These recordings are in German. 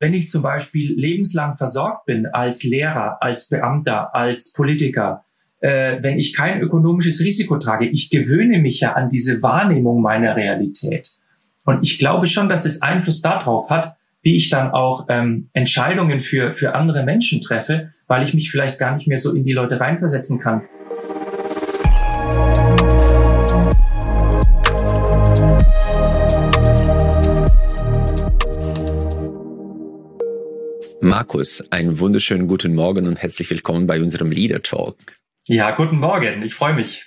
Wenn ich zum Beispiel lebenslang versorgt bin als Lehrer, als Beamter, als Politiker, äh, wenn ich kein ökonomisches Risiko trage, ich gewöhne mich ja an diese Wahrnehmung meiner Realität. Und ich glaube schon, dass das Einfluss darauf hat, wie ich dann auch ähm, Entscheidungen für, für andere Menschen treffe, weil ich mich vielleicht gar nicht mehr so in die Leute reinversetzen kann. Markus, einen wunderschönen guten Morgen und herzlich willkommen bei unserem Leader Talk. Ja, guten Morgen, ich freue mich.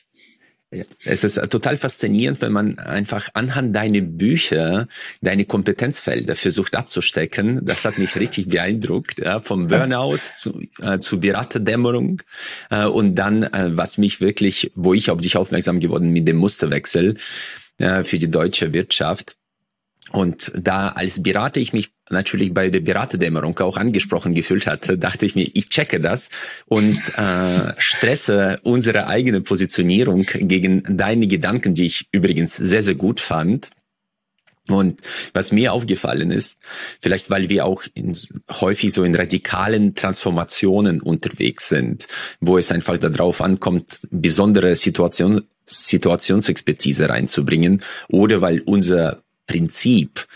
Es ist total faszinierend, wenn man einfach anhand deiner Bücher deine Kompetenzfelder versucht abzustecken. Das hat mich richtig beeindruckt, ja, vom Burnout zu, äh, zu Beraterdämmerung äh, und dann, äh, was mich wirklich, wo ich auf dich aufmerksam geworden mit dem Musterwechsel äh, für die deutsche Wirtschaft. Und da als Berater ich mich natürlich bei der Beraterdämmerung auch angesprochen gefühlt hatte, dachte ich mir, ich checke das und äh, stresse unsere eigene Positionierung gegen deine Gedanken, die ich übrigens sehr, sehr gut fand. Und was mir aufgefallen ist, vielleicht weil wir auch in, häufig so in radikalen Transformationen unterwegs sind, wo es einfach darauf ankommt, besondere Situation, Situationsexpertise reinzubringen oder weil unser Prinzip,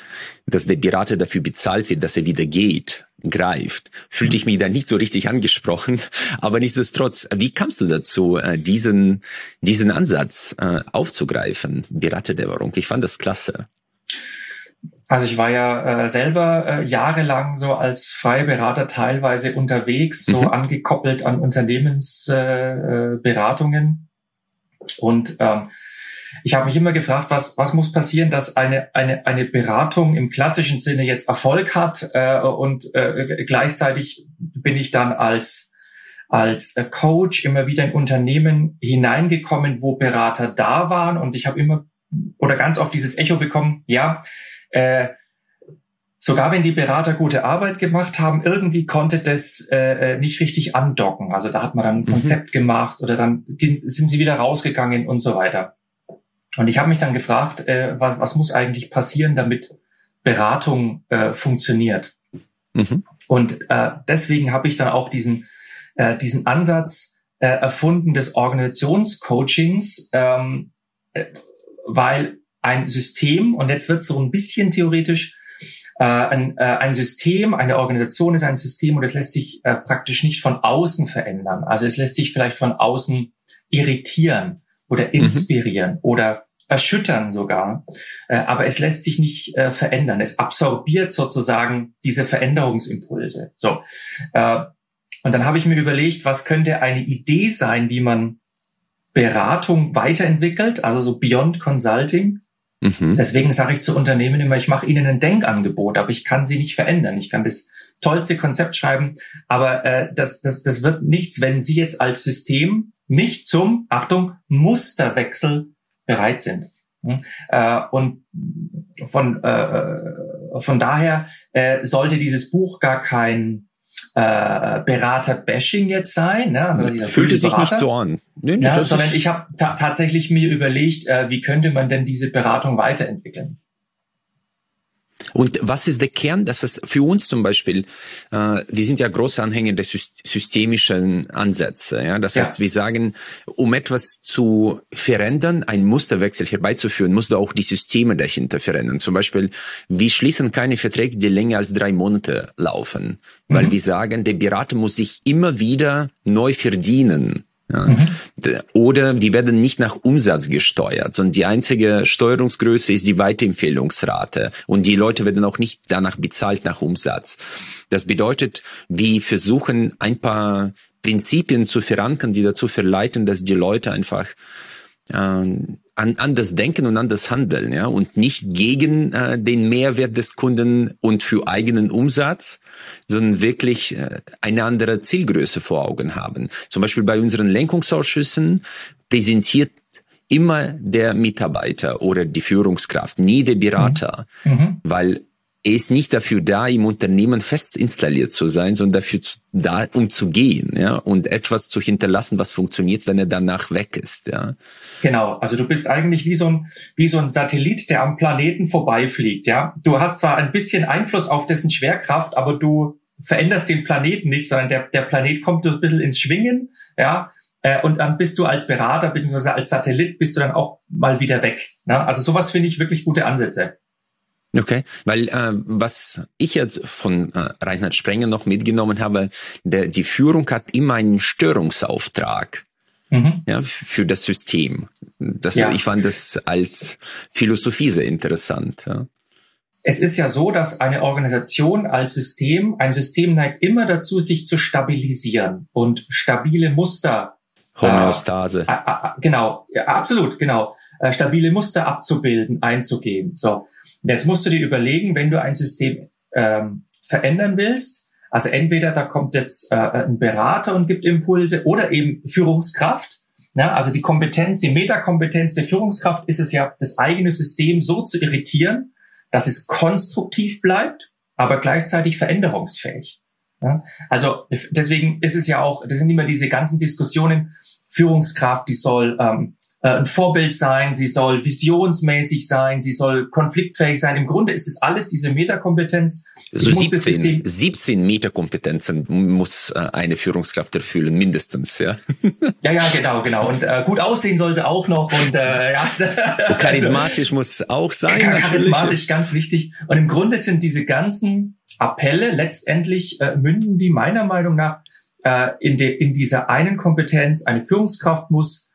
dass der Berater dafür bezahlt wird, dass er wieder geht, greift, fühlte ich mich da nicht so richtig angesprochen. Aber nichtsdestotrotz, wie kamst du dazu, äh, diesen, diesen Ansatz äh, aufzugreifen, Beraterdämmerung? Ich fand das klasse. Also ich war ja äh, selber äh, jahrelang so als freie Berater teilweise unterwegs, so mhm. angekoppelt an Unternehmensberatungen. Äh, und ähm, ich habe mich immer gefragt, was, was muss passieren, dass eine, eine, eine Beratung im klassischen Sinne jetzt Erfolg hat äh, und äh, gleichzeitig bin ich dann als als äh, Coach immer wieder in Unternehmen hineingekommen, wo Berater da waren und ich habe immer oder ganz oft dieses Echo bekommen, ja, äh, sogar wenn die Berater gute Arbeit gemacht haben, irgendwie konnte das äh, äh nicht richtig andocken. Also da hat man dann ein mhm. Konzept mhm. gemacht oder dann sind sie wieder rausgegangen und so weiter. Und ich habe mich dann gefragt, äh, was, was muss eigentlich passieren, damit Beratung äh, funktioniert. Mhm. Und äh, deswegen habe ich dann auch diesen, äh, diesen Ansatz äh, erfunden des Organisationscoachings, ähm, äh, weil ein System, und jetzt wird so ein bisschen theoretisch, äh, ein, äh, ein System, eine Organisation ist ein System und es lässt sich äh, praktisch nicht von außen verändern. Also es lässt sich vielleicht von außen irritieren oder mhm. inspirieren mhm. oder erschüttern sogar, äh, aber es lässt sich nicht äh, verändern. Es absorbiert sozusagen diese Veränderungsimpulse. So. Äh, und dann habe ich mir überlegt, was könnte eine Idee sein, wie man Beratung weiterentwickelt, also so Beyond Consulting. Mhm. Deswegen sage ich zu Unternehmen immer, ich mache ihnen ein Denkangebot, aber ich kann sie nicht verändern. Ich kann das tollste Konzept schreiben, aber äh, das, das, das wird nichts, wenn Sie jetzt als System nicht zum, Achtung, Musterwechsel bereit sind. Hm? Äh, und von, äh, von daher äh, sollte dieses Buch gar kein äh, Berater-Bashing jetzt sein. Ne? Also Fühlte sich nicht so an. Nee, nee, ja, sondern ich habe ta tatsächlich mir überlegt, äh, wie könnte man denn diese Beratung weiterentwickeln. Und was ist der Kern? Das ist für uns zum Beispiel, äh, wir sind ja große Anhänger der systemischen Ansätze. Ja? Das heißt, wir sagen, um etwas zu verändern, einen Musterwechsel herbeizuführen, musst du auch die Systeme dahinter verändern. Zum Beispiel, wir schließen keine Verträge, die länger als drei Monate laufen, weil mhm. wir sagen, der Berater muss sich immer wieder neu verdienen. Ja. Mhm. Oder die werden nicht nach Umsatz gesteuert, sondern die einzige Steuerungsgröße ist die Weiterempfehlungsrate. Und die Leute werden auch nicht danach bezahlt nach Umsatz. Das bedeutet, wir versuchen ein paar Prinzipien zu verankern, die dazu verleiten, dass die Leute einfach äh, an, anders denken und anders handeln, ja, und nicht gegen äh, den Mehrwert des Kunden und für eigenen Umsatz, sondern wirklich äh, eine andere Zielgröße vor Augen haben. Zum Beispiel bei unseren Lenkungsausschüssen präsentiert immer der Mitarbeiter oder die Führungskraft, nie der Berater, mhm. mhm. weil er ist nicht dafür da, im Unternehmen fest installiert zu sein, sondern dafür zu, da, um zu gehen, ja, und etwas zu hinterlassen, was funktioniert, wenn er danach weg ist, ja. Genau. Also du bist eigentlich wie so ein, wie so ein Satellit, der am Planeten vorbeifliegt, ja. Du hast zwar ein bisschen Einfluss auf dessen Schwerkraft, aber du veränderst den Planeten nicht, sondern der, der Planet kommt ein bisschen ins Schwingen, ja. Äh, und dann bist du als Berater bzw. als Satellit bist du dann auch mal wieder weg. Ne? Also sowas finde ich wirklich gute Ansätze. Okay, weil äh, was ich jetzt von äh, Reinhard Sprenger noch mitgenommen habe, der, die Führung hat immer einen Störungsauftrag mhm. ja, für das System. Das, ja. Ich fand das als Philosophie sehr interessant. Ja. Es ist ja so, dass eine Organisation als System, ein System neigt immer dazu, sich zu stabilisieren und stabile Muster Homöostase. Äh, äh, genau, ja, absolut, genau. Äh, stabile Muster abzubilden, einzugehen. So. Jetzt musst du dir überlegen, wenn du ein System ähm, verändern willst, also entweder da kommt jetzt äh, ein Berater und gibt Impulse oder eben Führungskraft. Ja, also die Kompetenz, die Metakompetenz der Führungskraft ist es ja, das eigene System so zu irritieren, dass es konstruktiv bleibt, aber gleichzeitig veränderungsfähig. Ja, also deswegen ist es ja auch, das sind immer diese ganzen Diskussionen, Führungskraft, die soll ähm, äh, ein Vorbild sein, sie soll visionsmäßig sein, sie soll konfliktfähig sein. Im Grunde ist es alles diese Metakompetenz. So 17, 17 Metakompetenzen muss äh, eine Führungskraft erfüllen, mindestens, ja. Ja, ja, genau, genau. Und äh, gut aussehen soll sie auch noch und äh, ja. Und charismatisch muss auch sein. Charismatisch, ganz wichtig. Und im Grunde sind diese ganzen Appelle letztendlich äh, münden die meiner Meinung nach äh, in, de, in dieser einen Kompetenz. Eine Führungskraft muss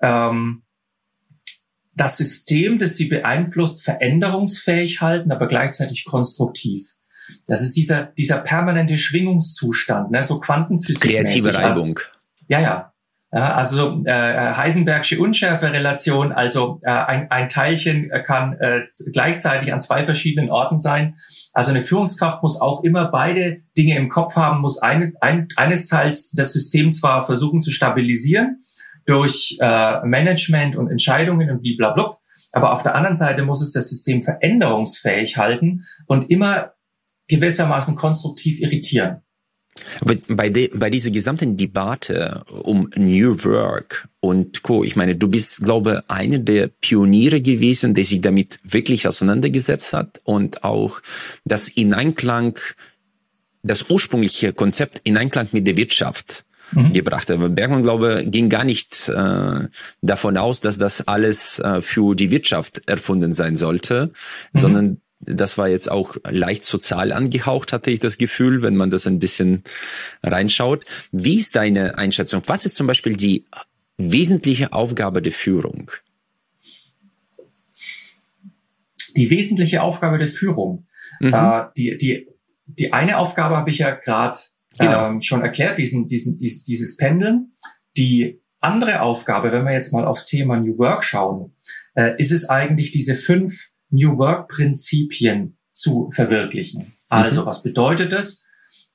ähm, das System, das sie beeinflusst, veränderungsfähig halten, aber gleichzeitig konstruktiv. Das ist dieser, dieser permanente Schwingungszustand, ne, so Quantenphysik. Kreative Reibung. Ja, ja. Also äh, Heisenbergsche Unschärferelation, also äh, ein, ein Teilchen kann äh, gleichzeitig an zwei verschiedenen Orten sein. Also eine Führungskraft muss auch immer beide Dinge im Kopf haben, muss eine, ein, eines Teils das System zwar versuchen zu stabilisieren, durch äh, Management und Entscheidungen und blablabla. Aber auf der anderen Seite muss es das System veränderungsfähig halten und immer gewissermaßen konstruktiv irritieren. Aber bei, de, bei dieser gesamten Debatte um New Work und Co., ich meine, du bist, glaube ich, eine der Pioniere gewesen, der sich damit wirklich auseinandergesetzt hat und auch das in Einklang, das ursprüngliche Konzept in Einklang mit der Wirtschaft mhm. gebracht. Aber Bergmann, glaube ging gar nicht äh, davon aus, dass das alles äh, für die Wirtschaft erfunden sein sollte, mhm. sondern das war jetzt auch leicht sozial angehaucht, hatte ich das Gefühl, wenn man das ein bisschen reinschaut. Wie ist deine Einschätzung? Was ist zum Beispiel die wesentliche Aufgabe der Führung? Die wesentliche Aufgabe der Führung. Mhm. Äh, die, die, die eine Aufgabe habe ich ja gerade genau. ähm, schon erklärt, diesen, diesen, dies, dieses Pendeln. Die andere Aufgabe, wenn wir jetzt mal aufs Thema New Work schauen, äh, ist es eigentlich diese fünf New Work Prinzipien zu verwirklichen. Also, mhm. was bedeutet das?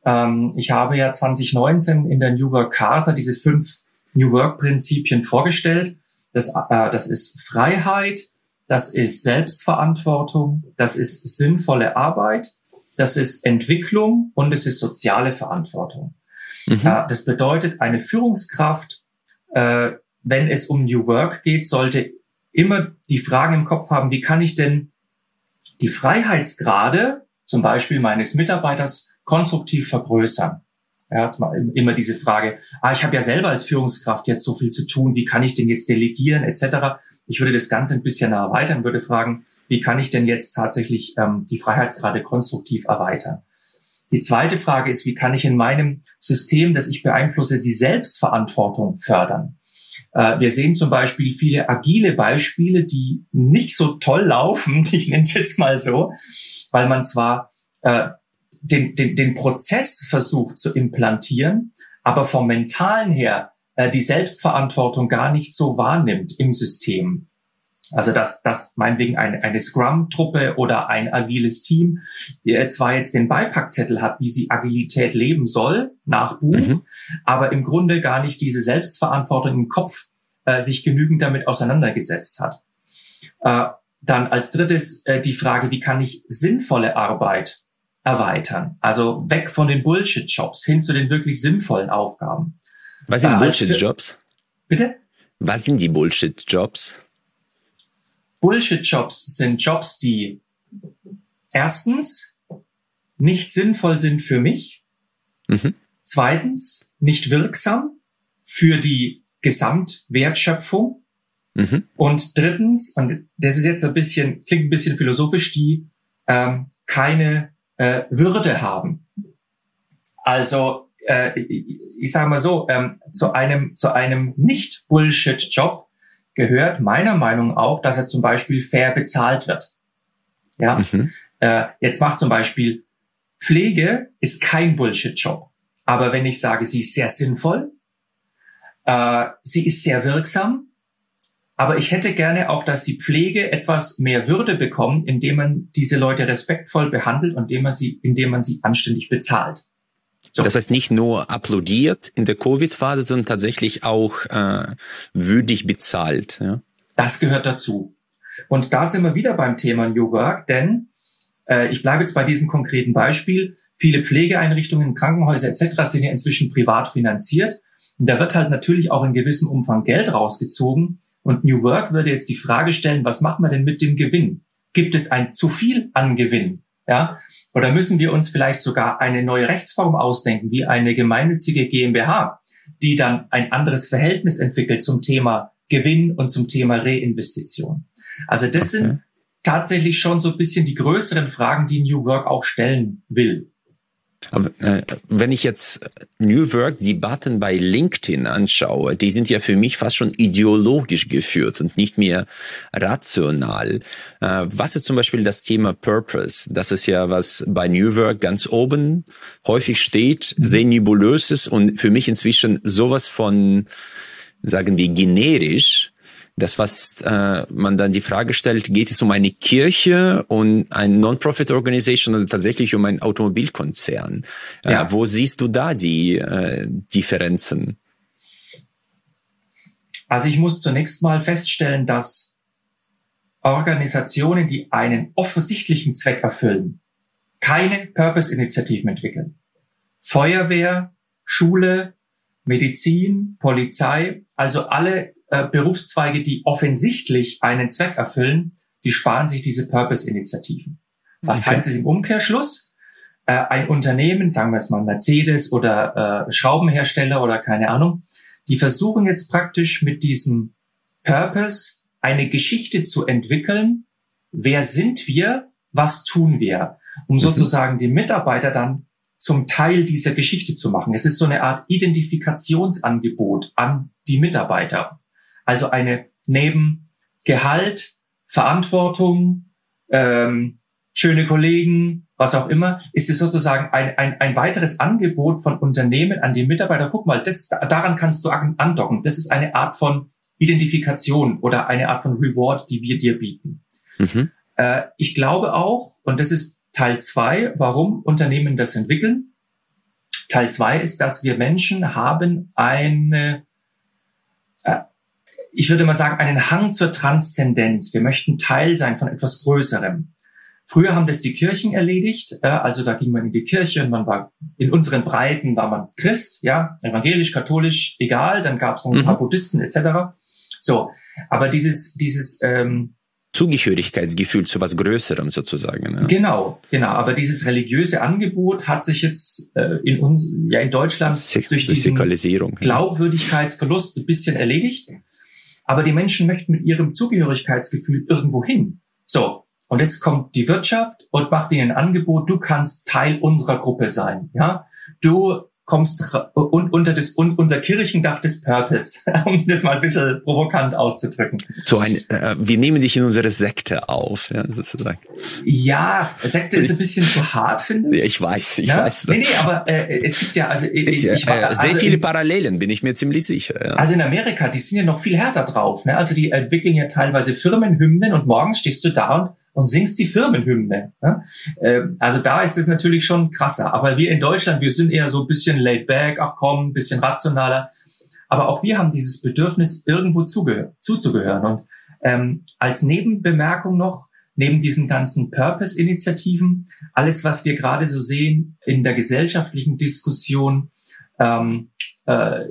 Ähm, ich habe ja 2019 in der New Work Charta diese fünf New Work Prinzipien vorgestellt. Das, äh, das ist Freiheit, das ist Selbstverantwortung, das ist sinnvolle Arbeit, das ist Entwicklung und es ist soziale Verantwortung. Mhm. Äh, das bedeutet, eine Führungskraft, äh, wenn es um New Work geht, sollte immer die Fragen im Kopf haben, wie kann ich denn die Freiheitsgrade, zum Beispiel meines Mitarbeiters, konstruktiv vergrößern? Ja, immer diese Frage, ah, ich habe ja selber als Führungskraft jetzt so viel zu tun, wie kann ich denn jetzt delegieren etc. Ich würde das Ganze ein bisschen erweitern, würde fragen, wie kann ich denn jetzt tatsächlich ähm, die Freiheitsgrade konstruktiv erweitern? Die zweite Frage ist, wie kann ich in meinem System, das ich beeinflusse, die Selbstverantwortung fördern? Äh, wir sehen zum Beispiel viele agile Beispiele, die nicht so toll laufen, ich nenne es jetzt mal so, weil man zwar äh, den, den, den Prozess versucht zu implantieren, aber vom mentalen her äh, die Selbstverantwortung gar nicht so wahrnimmt im System. Also dass, dass meinetwegen eine, eine Scrum-Truppe oder ein agiles Team der zwar jetzt den Beipackzettel hat, wie sie Agilität leben soll, nach Buch, mhm. aber im Grunde gar nicht diese Selbstverantwortung im Kopf äh, sich genügend damit auseinandergesetzt hat. Äh, dann als drittes äh, die Frage, wie kann ich sinnvolle Arbeit erweitern? Also weg von den Bullshit-Jobs hin zu den wirklich sinnvollen Aufgaben. Was sind Bullshit-Jobs? Bitte? Was sind die Bullshit-Jobs? Bullshit-Jobs sind Jobs, die erstens nicht sinnvoll sind für mich, mhm. zweitens nicht wirksam für die Gesamtwertschöpfung mhm. und drittens, und das ist jetzt ein bisschen, klingt ein bisschen philosophisch, die ähm, keine äh, Würde haben. Also äh, ich sage mal so, ähm, zu einem, zu einem Nicht-Bullshit-Job gehört meiner Meinung nach auch, dass er zum Beispiel fair bezahlt wird. Ja, mhm. äh, jetzt macht zum Beispiel Pflege ist kein Bullshit-Job. Aber wenn ich sage, sie ist sehr sinnvoll, äh, sie ist sehr wirksam, aber ich hätte gerne auch, dass die Pflege etwas mehr Würde bekommt, indem man diese Leute respektvoll behandelt und indem man sie, indem man sie anständig bezahlt. So. Das heißt nicht nur applaudiert in der Covid-Phase, sondern tatsächlich auch äh, würdig bezahlt. Ja? Das gehört dazu. Und da sind wir wieder beim Thema New Work, denn äh, ich bleibe jetzt bei diesem konkreten Beispiel. Viele Pflegeeinrichtungen, Krankenhäuser etc. sind ja inzwischen privat finanziert. Und da wird halt natürlich auch in gewissem Umfang Geld rausgezogen. Und New Work würde jetzt die Frage stellen, was machen wir denn mit dem Gewinn? Gibt es ein zu viel an Gewinn? Ja, oder müssen wir uns vielleicht sogar eine neue Rechtsform ausdenken, wie eine gemeinnützige GmbH, die dann ein anderes Verhältnis entwickelt zum Thema Gewinn und zum Thema Reinvestition? Also das okay. sind tatsächlich schon so ein bisschen die größeren Fragen, die New Work auch stellen will. Aber äh, wenn ich jetzt New Work Debatten bei LinkedIn anschaue, die sind ja für mich fast schon ideologisch geführt und nicht mehr rational. Äh, was ist zum Beispiel das Thema Purpose? Das ist ja was bei New Work ganz oben häufig steht, mhm. sehr nebulös ist und für mich inzwischen sowas von, sagen wir, generisch das, was äh, man dann die Frage stellt, geht es um eine Kirche und ein Non-Profit-Organisation oder tatsächlich um einen Automobilkonzern? Äh, ja. Äh, wo siehst du da die äh, Differenzen? Also ich muss zunächst mal feststellen, dass Organisationen, die einen offensichtlichen Zweck erfüllen, keine Purpose-Initiativen entwickeln. Feuerwehr, Schule, Medizin, Polizei, also alle äh, Berufszweige, die offensichtlich einen Zweck erfüllen, die sparen sich diese Purpose-Initiativen. Was okay. heißt es im Umkehrschluss? Äh, ein Unternehmen, sagen wir es mal Mercedes oder äh, Schraubenhersteller oder keine Ahnung, die versuchen jetzt praktisch mit diesem Purpose eine Geschichte zu entwickeln. Wer sind wir? Was tun wir? Um mhm. sozusagen die Mitarbeiter dann zum Teil dieser Geschichte zu machen. Es ist so eine Art Identifikationsangebot an die Mitarbeiter. Also eine neben Gehalt, Verantwortung, ähm, schöne Kollegen, was auch immer, ist es sozusagen ein, ein, ein weiteres Angebot von Unternehmen an die Mitarbeiter. Guck mal, das, daran kannst du andocken. Das ist eine Art von Identifikation oder eine Art von Reward, die wir dir bieten. Mhm. Äh, ich glaube auch, und das ist Teil zwei, warum Unternehmen das entwickeln. Teil zwei ist, dass wir Menschen haben eine äh, ich würde mal sagen, einen Hang zur Transzendenz. Wir möchten Teil sein von etwas Größerem. Früher haben das die Kirchen erledigt, äh, also da ging man in die Kirche und man war in unseren Breiten war man Christ, ja, evangelisch, katholisch, egal. Dann gab es noch ein paar mhm. Buddhisten etc. So, aber dieses dieses ähm, Zugehörigkeitsgefühl zu was Größerem sozusagen. Ja. Genau, genau. Aber dieses religiöse Angebot hat sich jetzt äh, in uns, ja in Deutschland Sek durch diesen Glaubwürdigkeitsverlust ein bisschen erledigt. Aber die Menschen möchten mit ihrem Zugehörigkeitsgefühl irgendwo hin. So. Und jetzt kommt die Wirtschaft und macht ihnen ein Angebot, du kannst Teil unserer Gruppe sein, ja. Du kommst unter das unser Kirchendach des Purpose, um das mal ein bisschen provokant auszudrücken. So ein, äh, wir nehmen dich in unsere Sekte auf, ja, sozusagen. Ja, Sekte ist ein bisschen zu hart, finde ich. Ja, ich weiß, ich ja? weiß. Nee, nee, aber äh, es gibt ja also ich, ich, war, also sehr viele in, Parallelen, bin ich mir ziemlich sicher. Ja. Also in Amerika, die sind ja noch viel härter drauf. Ne? Also die entwickeln ja teilweise Firmenhymnen und morgens stehst du da und und singst die Firmenhymne. Ja? Ähm, also da ist es natürlich schon krasser. Aber wir in Deutschland, wir sind eher so ein bisschen laid back, ach komm, ein bisschen rationaler. Aber auch wir haben dieses Bedürfnis, irgendwo zuzugehören. Und Ähm, als Nebenbemerkung noch, neben diesen ganzen Purpose-Initiativen, alles, was wir gerade so sehen in der gesellschaftlichen Diskussion, ähm, äh,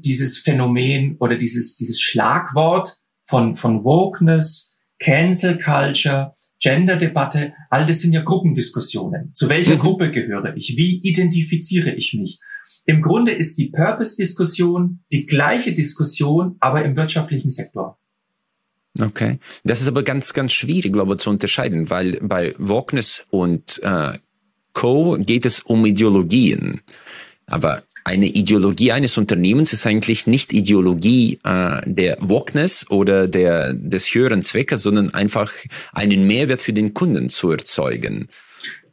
dieses Phänomen oder dieses, dieses Schlagwort von, von Wokeness, Cancel Culture, Gender-Debatte, all das sind ja Gruppendiskussionen. Zu welcher mhm. Gruppe gehöre ich? Wie identifiziere ich mich? Im Grunde ist die Purpose-Diskussion die gleiche Diskussion, aber im wirtschaftlichen Sektor. Okay. Das ist aber ganz, ganz schwierig, glaube ich, zu unterscheiden, weil bei Wokeness und äh, Co. geht es um Ideologien. Aber eine Ideologie eines Unternehmens ist eigentlich nicht Ideologie äh, der Wokeness oder der, des höheren Zweckes, sondern einfach einen Mehrwert für den Kunden zu erzeugen.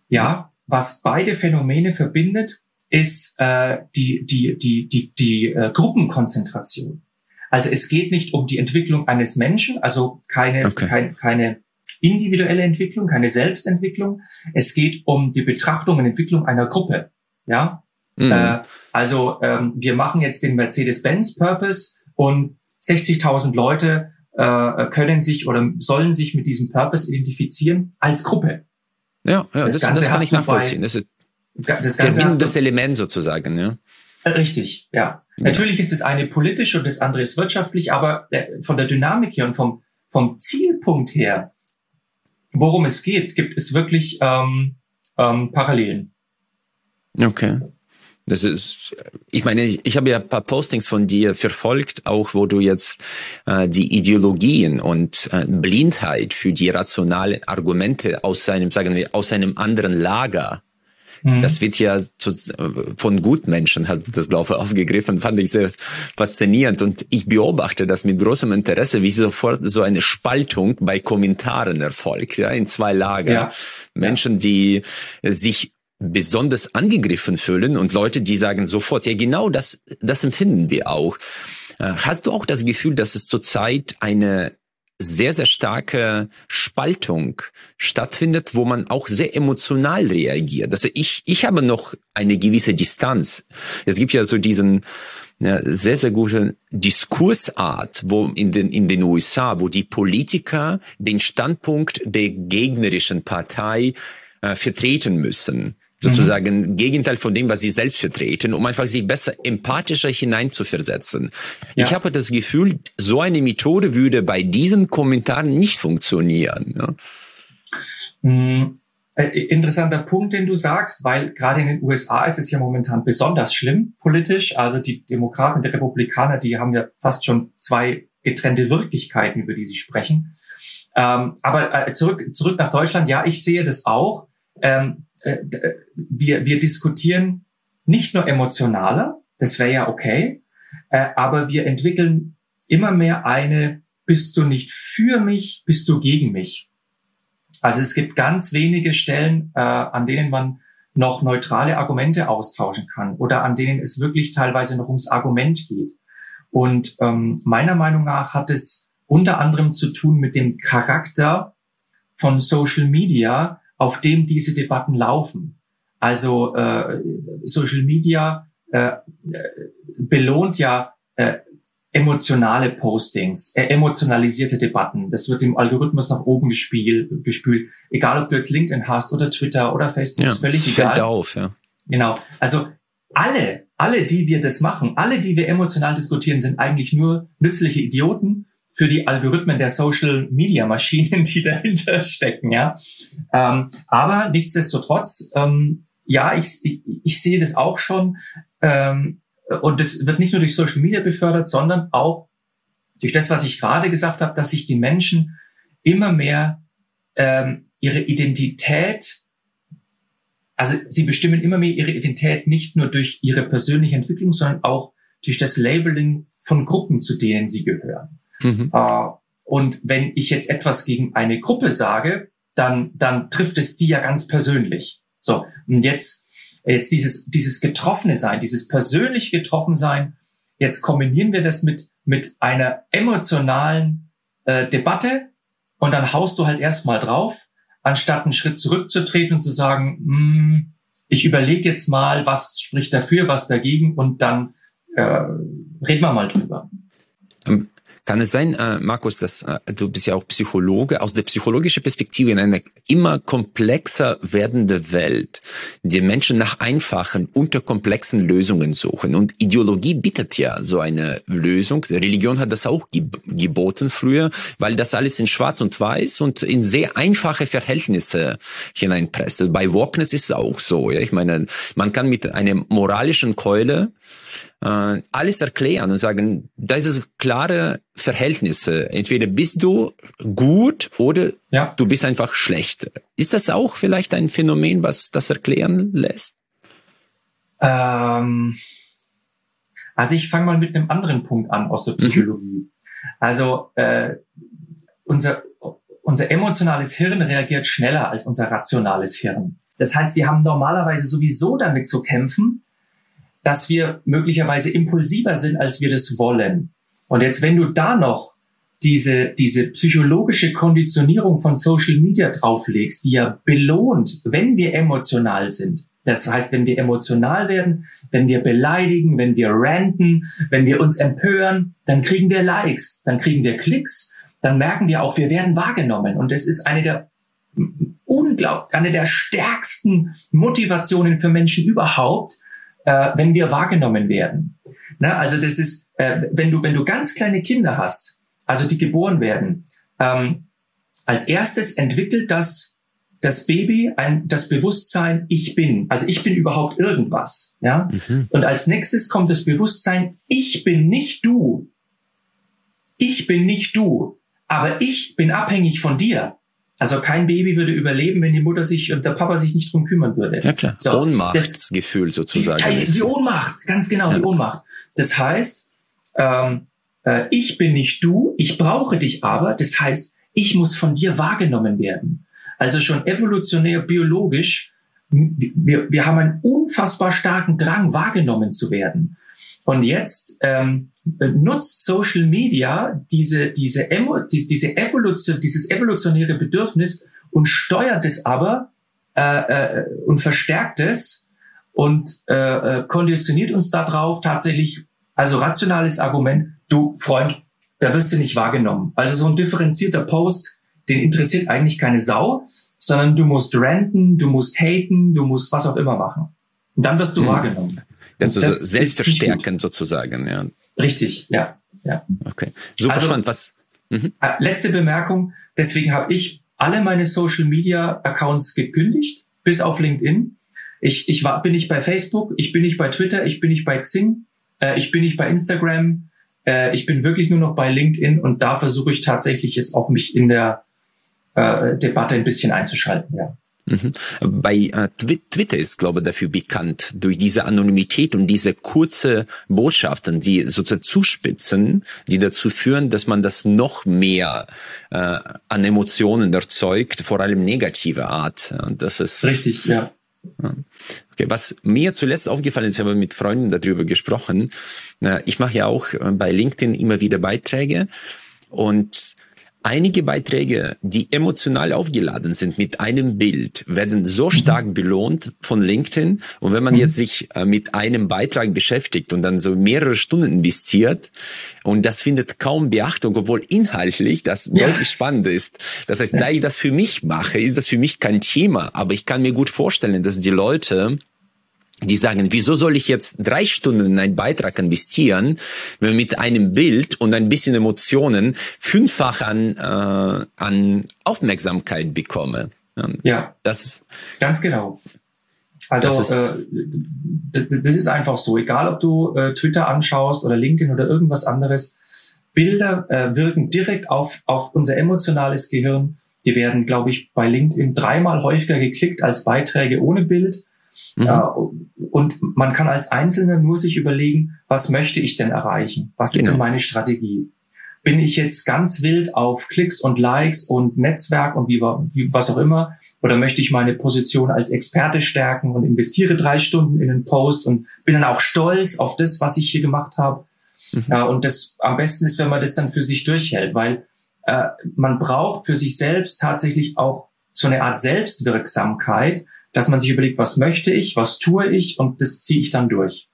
Ja, was beide Phänomene verbindet, ist äh, die, die, die, die, die äh, Gruppenkonzentration. Also es geht nicht um die Entwicklung eines Menschen, also keine, okay. kein, keine individuelle Entwicklung, keine Selbstentwicklung. Es geht um die Betrachtung und Entwicklung einer Gruppe. Ja, mhm. äh, also ähm, wir machen jetzt den Mercedes-Benz-Purpose und 60.000 Leute äh, können sich oder sollen sich mit diesem Purpose identifizieren als Gruppe. Ja, ja das, das, das kann ich nachvollziehen. Bei, das ist das Ganze das Element sozusagen, ja. Richtig, ja. ja. Natürlich ist das eine politisch und das andere ist wirtschaftlich, aber äh, von der Dynamik her und vom, vom Zielpunkt her, worum es geht, gibt es wirklich ähm, ähm, Parallelen. Okay. Das ist, ich meine, ich, ich habe ja ein paar Postings von dir verfolgt, auch wo du jetzt äh, die Ideologien und äh, Blindheit für die rationalen Argumente aus seinem, sagen wir, aus einem anderen Lager Mhm. Das wird ja zu, von Gutmenschen, hat das glaube ich aufgegriffen, fand ich sehr faszinierend. Und ich beobachte das mit großem Interesse, wie sofort so eine Spaltung bei Kommentaren erfolgt, ja, in zwei Lager. Ja. Menschen, die sich besonders angegriffen fühlen und Leute, die sagen sofort, ja genau das, das empfinden wir auch. Äh, hast du auch das Gefühl, dass es zurzeit eine sehr, sehr starke Spaltung stattfindet, wo man auch sehr emotional reagiert. Also ich, ich habe noch eine gewisse Distanz. Es gibt ja so diesen ja, sehr, sehr gute Diskursart, wo in den, in den USA, wo die Politiker den Standpunkt der gegnerischen Partei äh, vertreten müssen sozusagen mhm. Gegenteil von dem, was sie selbst vertreten, um einfach sich besser empathischer hineinzuversetzen. Ja. Ich habe das Gefühl, so eine Methode würde bei diesen Kommentaren nicht funktionieren. Ja. Mhm. Interessanter Punkt, den du sagst, weil gerade in den USA ist es ja momentan besonders schlimm politisch. Also die Demokraten und die Republikaner, die haben ja fast schon zwei getrennte Wirklichkeiten, über die sie sprechen. Ähm, aber äh, zurück, zurück nach Deutschland, ja, ich sehe das auch. Ähm, äh, äh, wir, wir diskutieren nicht nur emotionaler, das wäre ja okay, äh, aber wir entwickeln immer mehr eine, bist du nicht für mich, bist du gegen mich. Also es gibt ganz wenige Stellen, äh, an denen man noch neutrale Argumente austauschen kann oder an denen es wirklich teilweise noch ums Argument geht. Und ähm, meiner Meinung nach hat es unter anderem zu tun mit dem Charakter von Social Media, auf dem diese Debatten laufen. Also äh, Social Media äh, belohnt ja äh, emotionale Postings, äh, emotionalisierte Debatten. Das wird im Algorithmus nach oben gespielt, gespült. Egal, ob du jetzt LinkedIn hast oder Twitter oder Facebook, ja, ist völlig egal. Fällt auf, ja. Genau. Also alle, alle, die wir das machen, alle, die wir emotional diskutieren, sind eigentlich nur nützliche Idioten, für die Algorithmen der Social Media Maschinen, die dahinter stecken, ja. Ähm, aber nichtsdestotrotz, ähm, ja, ich, ich, sehe das auch schon. Ähm, und das wird nicht nur durch Social Media befördert, sondern auch durch das, was ich gerade gesagt habe, dass sich die Menschen immer mehr ähm, ihre Identität, also sie bestimmen immer mehr ihre Identität nicht nur durch ihre persönliche Entwicklung, sondern auch durch das Labeling von Gruppen, zu denen sie gehören. Mhm. Äh, und wenn ich jetzt etwas gegen eine Gruppe sage, dann, dann trifft es die ja ganz persönlich. So, und jetzt, jetzt dieses, dieses getroffene Sein, dieses persönliche getroffen Sein, jetzt kombinieren wir das mit, mit einer emotionalen äh, Debatte und dann haust du halt erstmal drauf, anstatt einen Schritt zurückzutreten und zu sagen, hm, ich überlege jetzt mal, was spricht dafür, was dagegen und dann äh, reden wir mal drüber. Kann es sein, äh, Markus, dass äh, du bist ja auch Psychologe, aus der psychologischen Perspektive in einer immer komplexer werdende Welt, die Menschen nach einfachen, unterkomplexen Lösungen suchen. Und Ideologie bietet ja so eine Lösung. Religion hat das auch geboten früher, weil das alles in Schwarz und Weiß und in sehr einfache Verhältnisse hineinpresst. Bei Wokeness ist es auch so. Ja? Ich meine, man kann mit einer moralischen Keule äh, alles erklären und sagen, das ist klare Verhältnisse. Entweder bist du gut oder ja. du bist einfach schlecht. Ist das auch vielleicht ein Phänomen, was das erklären lässt? Ähm, also ich fange mal mit einem anderen Punkt an aus der Psychologie. Mhm. Also äh, unser, unser emotionales Hirn reagiert schneller als unser rationales Hirn. Das heißt, wir haben normalerweise sowieso damit zu kämpfen, dass wir möglicherweise impulsiver sind, als wir das wollen. Und jetzt, wenn du da noch diese, diese psychologische Konditionierung von Social Media drauflegst, die ja belohnt, wenn wir emotional sind. Das heißt, wenn wir emotional werden, wenn wir beleidigen, wenn wir ranten, wenn wir uns empören, dann kriegen wir Likes, dann kriegen wir Klicks, dann merken wir auch, wir werden wahrgenommen. Und das ist eine der unglaublich, eine der stärksten Motivationen für Menschen überhaupt, äh, wenn wir wahrgenommen werden. Na, also das ist, äh, wenn du wenn du ganz kleine Kinder hast, also die geboren werden, ähm, als erstes entwickelt das das Baby ein das Bewusstsein ich bin, also ich bin überhaupt irgendwas, ja. Mhm. Und als nächstes kommt das Bewusstsein ich bin nicht du. Ich bin nicht du, aber ich bin abhängig von dir. Also kein Baby würde überleben, wenn die Mutter sich und der Papa sich nicht drum kümmern würde. Ja klar. So, Ohnmachtsgefühl sozusagen. Die, die, Ohnmacht, ganz genau, ja. die Ohnmacht. Das heißt, ähm, äh, ich bin nicht du, ich brauche dich aber. Das heißt, ich muss von dir wahrgenommen werden. Also schon evolutionär, biologisch, wir, wir haben einen unfassbar starken Drang, wahrgenommen zu werden. Und jetzt ähm, nutzt Social Media diese, diese, Emo, diese, Evolution, dieses evolutionäre Bedürfnis und steuert es aber äh, äh, und verstärkt es und äh, äh, konditioniert uns darauf tatsächlich, also rationales Argument, du Freund, da wirst du nicht wahrgenommen. Also so ein differenzierter Post, den interessiert eigentlich keine Sau, sondern du musst ranten, du musst haten, du musst was auch immer machen. Und dann wirst du mhm. wahrgenommen. Das ist das selbstverstärkend sozusagen, ja. Richtig, ja, ja. Okay, super also, spannend. Was? Mhm. Äh, letzte Bemerkung. Deswegen habe ich alle meine Social Media Accounts gekündigt, bis auf LinkedIn. Ich, ich war, bin nicht bei Facebook, ich bin nicht bei Twitter, ich bin nicht bei Xing, äh, ich bin nicht bei Instagram. Äh, ich bin wirklich nur noch bei LinkedIn und da versuche ich tatsächlich jetzt auch mich in der äh, Debatte ein bisschen einzuschalten. Ja. Mhm. Bei äh, Twitter ist, glaube ich, dafür bekannt, durch diese Anonymität und diese kurze Botschaften, die sozusagen zuspitzen, die dazu führen, dass man das noch mehr äh, an Emotionen erzeugt, vor allem negative Art. Und das ist richtig, ja. Okay, was mir zuletzt aufgefallen ist, ich habe mit Freunden darüber gesprochen. Ich mache ja auch äh, bei LinkedIn immer wieder Beiträge und Einige Beiträge, die emotional aufgeladen sind mit einem Bild, werden so stark belohnt von LinkedIn. Und wenn man jetzt sich äh, mit einem Beitrag beschäftigt und dann so mehrere Stunden investiert, und das findet kaum Beachtung, obwohl inhaltlich das ja. deutlich spannend ist. Das heißt, da ich das für mich mache, ist das für mich kein Thema. Aber ich kann mir gut vorstellen, dass die Leute die sagen, wieso soll ich jetzt drei Stunden in einen Beitrag investieren, wenn mit einem Bild und ein bisschen Emotionen fünffach an, äh, an Aufmerksamkeit bekomme. Ja, das ganz genau. Also das ist, äh, das ist einfach so, egal ob du äh, Twitter anschaust oder LinkedIn oder irgendwas anderes, Bilder äh, wirken direkt auf, auf unser emotionales Gehirn. Die werden, glaube ich, bei LinkedIn dreimal häufiger geklickt als Beiträge ohne Bild. Mhm. Ja, und man kann als Einzelner nur sich überlegen, was möchte ich denn erreichen? Was genau. ist denn genau. meine Strategie? Bin ich jetzt ganz wild auf Klicks und Likes und Netzwerk und wie, wie was auch immer? Oder möchte ich meine Position als Experte stärken und investiere drei Stunden in einen Post und bin dann auch stolz auf das, was ich hier gemacht habe? Mhm. Ja, und das am besten ist, wenn man das dann für sich durchhält, weil äh, man braucht für sich selbst tatsächlich auch so eine Art Selbstwirksamkeit, dass man sich überlegt, was möchte ich, was tue ich und das ziehe ich dann durch.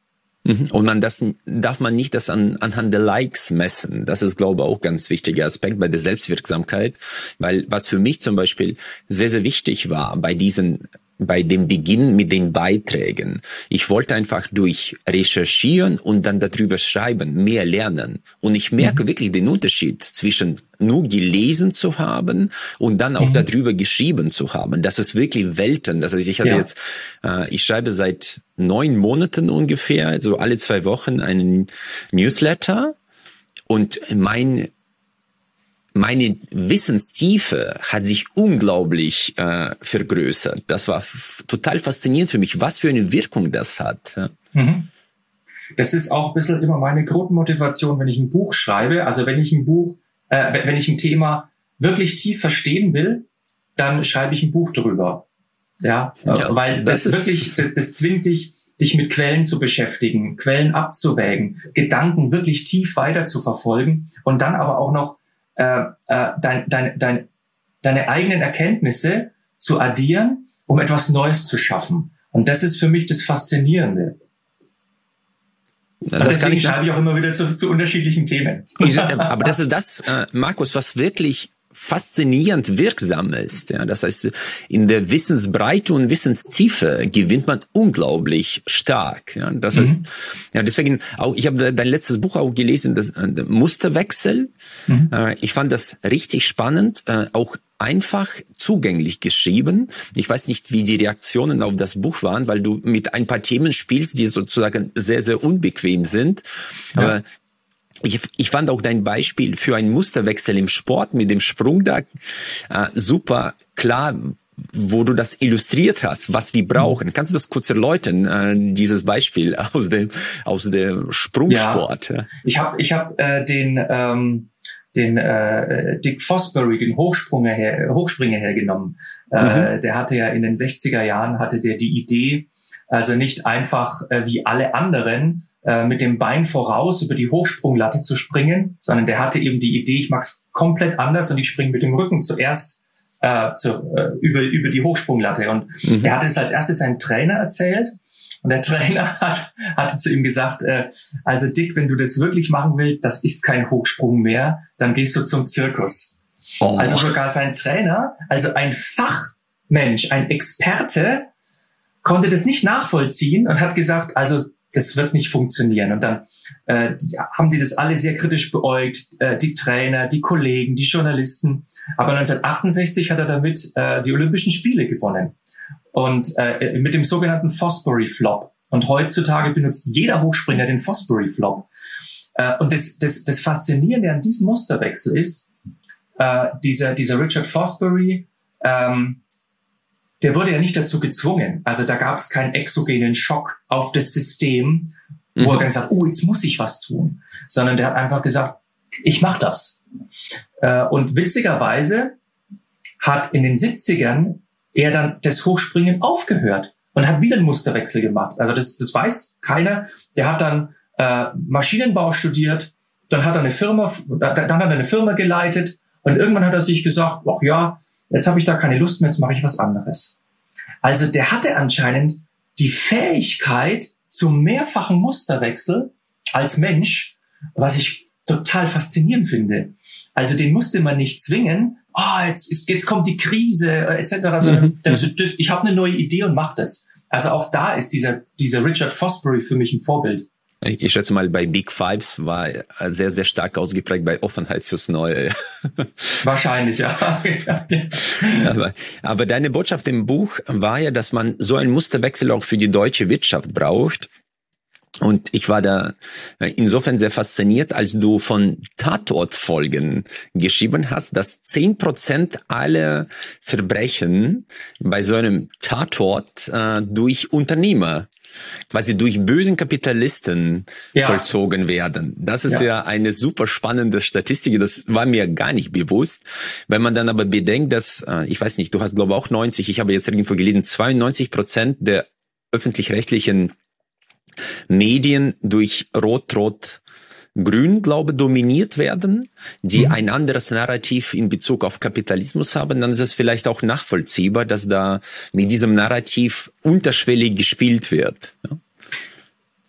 Mhm. Und man das darf man nicht das an, anhand der Likes messen. Das ist, glaube ich, auch ganz wichtiger Aspekt bei der Selbstwirksamkeit, weil was für mich zum Beispiel sehr, sehr wichtig war bei diesen bei dem Beginn mit den Beiträgen. Ich wollte einfach durch Recherchieren und dann darüber schreiben, mehr lernen. Und ich merke mhm. wirklich den Unterschied zwischen nur gelesen zu haben und dann auch mhm. darüber geschrieben zu haben. Das ist wirklich Welten. Das heißt, ich hatte ja. jetzt, äh, ich schreibe seit neun Monaten ungefähr, so alle zwei Wochen einen Newsletter. Und mein meine Wissenstiefe hat sich unglaublich äh, vergrößert. Das war total faszinierend für mich, was für eine Wirkung das hat. Ja. Mhm. Das ist auch ein bisschen immer meine Grundmotivation, wenn ich ein Buch schreibe. Also wenn ich ein Buch, äh, wenn ich ein Thema wirklich tief verstehen will, dann schreibe ich ein Buch drüber. Ja, ja weil das, das wirklich, das, das zwingt dich, dich mit Quellen zu beschäftigen, Quellen abzuwägen, Gedanken wirklich tief weiter zu verfolgen und dann aber auch noch äh, äh, dein, dein, dein, deine eigenen Erkenntnisse zu addieren, um etwas Neues zu schaffen. Und das ist für mich das Faszinierende. Das deswegen schreibe ich auch immer wieder zu, zu unterschiedlichen Themen. Aber das ist das, äh, Markus, was wirklich faszinierend wirksam ist. Ja, das heißt, in der Wissensbreite und Wissenstiefe gewinnt man unglaublich stark. Ja, das mhm. heißt, ja, deswegen auch, ich habe dein letztes Buch auch gelesen, das äh, Musterwechsel. Mhm. Äh, ich fand das richtig spannend, äh, auch einfach zugänglich geschrieben. Ich weiß nicht, wie die Reaktionen auf das Buch waren, weil du mit ein paar Themen spielst, die sozusagen sehr, sehr unbequem sind. Ja. Aber ich, ich fand auch dein Beispiel für einen Musterwechsel im Sport mit dem Sprung da äh, super klar, wo du das illustriert hast, was wir brauchen. Kannst du das kurz erläutern, äh, dieses Beispiel aus dem aus dem Sprungsport? Ja, ich habe ich hab, äh, den ähm, den äh, Dick Fosbury, den Hochspringer, her, Hochspringer hergenommen. Äh, mhm. Äh, der hatte ja in den 60er Jahren hatte der die Idee, also nicht einfach äh, wie alle anderen äh, mit dem Bein voraus über die Hochsprunglatte zu springen, sondern der hatte eben die Idee, ich mag's komplett anders und ich springe mit dem Rücken zuerst äh, zu, äh, über, über die Hochsprunglatte. Und mhm. er hatte es als erstes seinem Trainer erzählt. Und der Trainer hat, hatte zu ihm gesagt, äh, also Dick, wenn du das wirklich machen willst, das ist kein Hochsprung mehr, dann gehst du zum Zirkus. Oh. Also sogar sein Trainer, also ein Fachmensch, ein Experte, konnte das nicht nachvollziehen und hat gesagt, also das wird nicht funktionieren. Und dann äh, haben die das alle sehr kritisch beäugt, äh, die Trainer, die Kollegen, die Journalisten. Aber 1968 hat er damit äh, die Olympischen Spiele gewonnen. Und äh, mit dem sogenannten Fosbury Flop. Und heutzutage benutzt jeder Hochspringer den Fosbury Flop. Äh, und das, das, das Faszinierende an diesem Musterwechsel ist, äh, dieser, dieser Richard Fosbury ähm, der wurde ja nicht dazu gezwungen. Also da gab es keinen exogenen Schock auf das System, wo mhm. er gesagt, oh, jetzt muss ich was tun, sondern der hat einfach gesagt, ich mach das. Äh, und witzigerweise hat in den 70ern er dann das Hochspringen aufgehört und hat wieder einen Musterwechsel gemacht. Also das, das weiß keiner. Der hat dann äh, Maschinenbau studiert, dann hat er eine Firma, dann hat er eine Firma geleitet und irgendwann hat er sich gesagt, ach ja, Jetzt habe ich da keine Lust mehr, jetzt mache ich was anderes. Also der hatte anscheinend die Fähigkeit zum mehrfachen Musterwechsel als Mensch, was ich total faszinierend finde. Also den musste man nicht zwingen, oh, jetzt, jetzt kommt die Krise äh, etc. Sondern mhm. ich habe eine neue Idee und mach das. Also auch da ist dieser, dieser Richard Fosbury für mich ein Vorbild. Ich schätze mal, bei Big Fives war sehr, sehr stark ausgeprägt bei Offenheit fürs Neue. Wahrscheinlich, ja. aber, aber deine Botschaft im Buch war ja, dass man so einen Musterwechsel auch für die deutsche Wirtschaft braucht. Und ich war da insofern sehr fasziniert, als du von Tatortfolgen geschrieben hast, dass zehn Prozent aller Verbrechen bei so einem Tatort äh, durch Unternehmer quasi durch bösen Kapitalisten ja. vollzogen werden. Das ist ja. ja. eine super spannende Statistik. Das war mir gar nicht bewusst. Wenn man dann aber bedenkt, dass, äh, ich weiß nicht, du hast glaube ich auch 90, ich habe jetzt irgendwo gelesen, 92 Prozent der öffentlich-rechtlichen Medien durch Rot-Rot Grün, glaube dominiert werden, die mhm. ein anderes Narrativ in Bezug auf Kapitalismus haben, dann ist es vielleicht auch nachvollziehbar, dass da mit diesem Narrativ unterschwellig gespielt wird. Ja?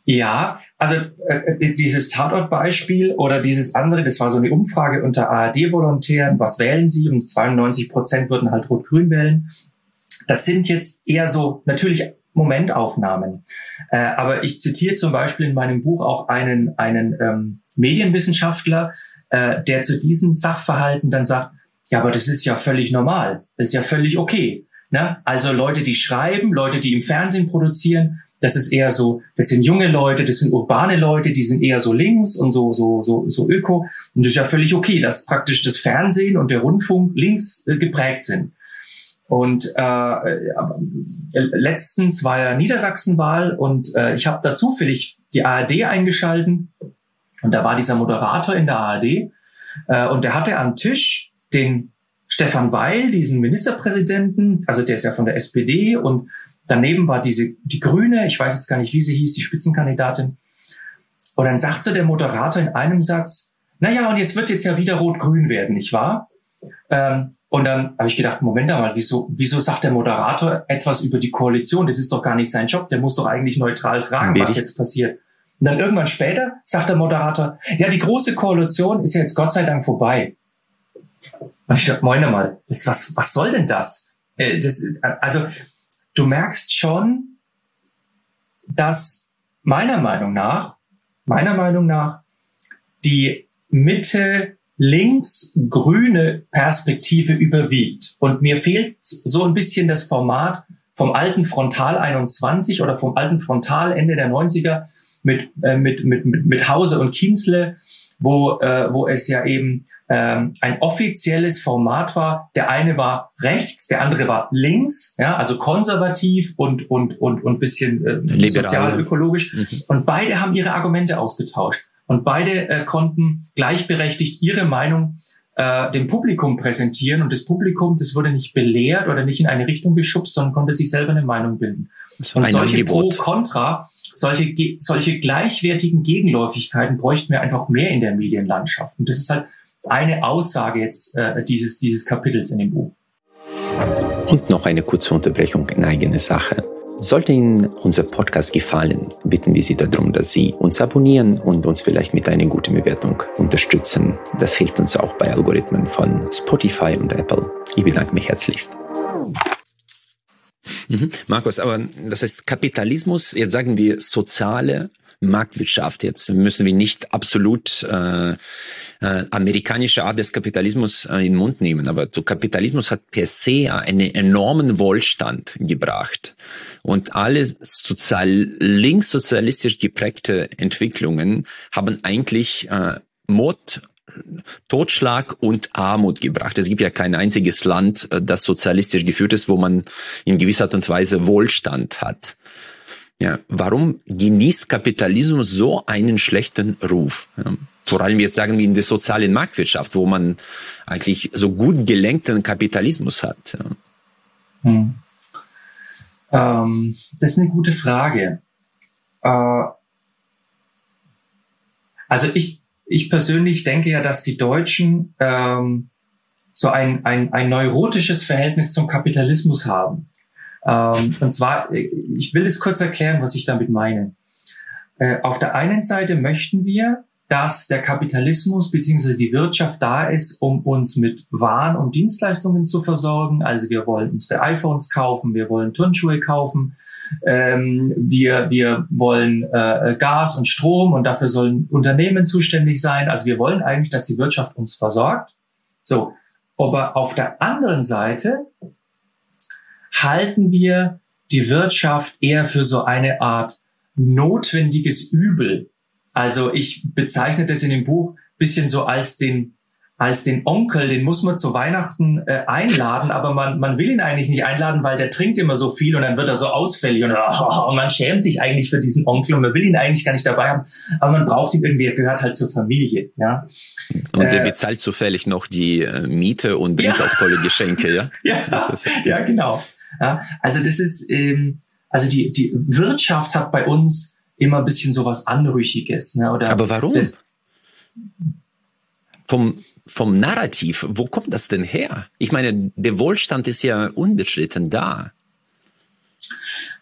Ja, also äh, dieses Tatortbeispiel oder dieses andere, das war so eine Umfrage unter ARD-Volontären, was wählen sie? Und 92 Prozent würden halt Rot-Grün wählen. Das sind jetzt eher so natürlich Momentaufnahmen. Äh, aber ich zitiere zum Beispiel in meinem Buch auch einen, einen ähm, Medienwissenschaftler, äh, der zu diesen Sachverhalten dann sagt, ja, aber das ist ja völlig normal, das ist ja völlig okay. Ne? Also Leute, die schreiben, Leute, die im Fernsehen produzieren, das ist eher so, das sind junge Leute, das sind urbane Leute, die sind eher so links und so so so so öko und das ist ja völlig okay, dass praktisch das Fernsehen und der Rundfunk links äh, geprägt sind. Und äh, letztens war ja Niedersachsenwahl und äh, ich habe da zufällig die ARD eingeschalten und da war dieser Moderator in der ARD äh, und der hatte am Tisch den Stefan Weil, diesen Ministerpräsidenten, also der ist ja von der SPD und daneben war diese, die Grüne, ich weiß jetzt gar nicht, wie sie hieß, die Spitzenkandidatin. Und dann sagt so der Moderator in einem Satz, naja, und jetzt wird jetzt ja wieder rot-grün werden, nicht wahr? Ähm, und dann habe ich gedacht, Moment mal, wieso, wieso sagt der Moderator etwas über die Koalition? Das ist doch gar nicht sein Job. Der muss doch eigentlich neutral fragen, was jetzt passiert. Und dann irgendwann später sagt der Moderator, ja, die große Koalition ist ja jetzt Gott sei Dank vorbei. Und ich dachte, moine mal, das, was, was soll denn das? Äh, das? Also, du merkst schon, dass meiner Meinung nach, meiner Meinung nach, die Mitte links-grüne Perspektive überwiegt. Und mir fehlt so ein bisschen das Format vom alten Frontal 21 oder vom alten Frontal Ende der 90er mit, äh, mit, mit, mit, mit Hause und Kienzle, wo, äh, wo es ja eben ähm, ein offizielles Format war. Der eine war rechts, der andere war links, ja, also konservativ und und und und bisschen äh, sozial ökologisch. Mhm. Und beide haben ihre Argumente ausgetauscht und beide äh, konnten gleichberechtigt ihre Meinung äh, dem Publikum präsentieren und das Publikum, das wurde nicht belehrt oder nicht in eine Richtung geschubst, sondern konnte sich selber eine Meinung bilden. Und solche Pro-Contra solche, solche gleichwertigen Gegenläufigkeiten bräuchten wir einfach mehr in der Medienlandschaft. Und das ist halt eine Aussage jetzt äh, dieses, dieses Kapitels in dem Buch. Und noch eine kurze Unterbrechung in eigene Sache. Sollte Ihnen unser Podcast gefallen, bitten wir Sie darum, dass Sie uns abonnieren und uns vielleicht mit einer guten Bewertung unterstützen. Das hilft uns auch bei Algorithmen von Spotify und Apple. Ich bedanke mich herzlichst. Mhm. Markus, aber das heißt Kapitalismus, jetzt sagen wir soziale Marktwirtschaft. Jetzt müssen wir nicht absolut äh, äh, amerikanische Art des Kapitalismus äh, in den Mund nehmen, aber so Kapitalismus hat per se einen enormen Wohlstand gebracht und alle sozial linkssozialistisch geprägte Entwicklungen haben eigentlich äh, Mord Totschlag und Armut gebracht. Es gibt ja kein einziges Land, äh, das sozialistisch geführt ist, wo man in gewisser Art und Weise Wohlstand hat. Ja, warum genießt Kapitalismus so einen schlechten Ruf? Ja, vor allem jetzt sagen wir in der sozialen Marktwirtschaft, wo man eigentlich so gut gelenkten Kapitalismus hat. Ja. Hm. Ähm, das ist eine gute Frage. Äh, also ich, ich persönlich denke ja, dass die Deutschen ähm, so ein, ein, ein neurotisches Verhältnis zum Kapitalismus haben. Ähm, und zwar, ich will es kurz erklären, was ich damit meine. Äh, auf der einen Seite möchten wir, dass der Kapitalismus beziehungsweise die Wirtschaft da ist, um uns mit Waren und Dienstleistungen zu versorgen. Also wir wollen unsere iPhones kaufen, wir wollen Turnschuhe kaufen, ähm, wir, wir wollen äh, Gas und Strom und dafür sollen Unternehmen zuständig sein. Also wir wollen eigentlich, dass die Wirtschaft uns versorgt. So, aber auf der anderen Seite halten wir die Wirtschaft eher für so eine Art notwendiges Übel. Also ich bezeichne das in dem Buch bisschen so als den als den Onkel, den muss man zu Weihnachten äh, einladen, aber man, man will ihn eigentlich nicht einladen, weil der trinkt immer so viel und dann wird er so ausfällig und, oh, und man schämt sich eigentlich für diesen Onkel und man will ihn eigentlich gar nicht dabei haben, aber man braucht ihn irgendwie, er gehört halt zur Familie, ja. Und der äh, bezahlt zufällig noch die äh, Miete und bringt ja. auch tolle Geschenke, ja? ja, ja, genau. Ja, also das ist, ähm, also die, die Wirtschaft hat bei uns immer ein bisschen so was Anrüchiges. Ne? Oder Aber warum? Das, vom, vom Narrativ, wo kommt das denn her? Ich meine, der Wohlstand ist ja unbestritten da.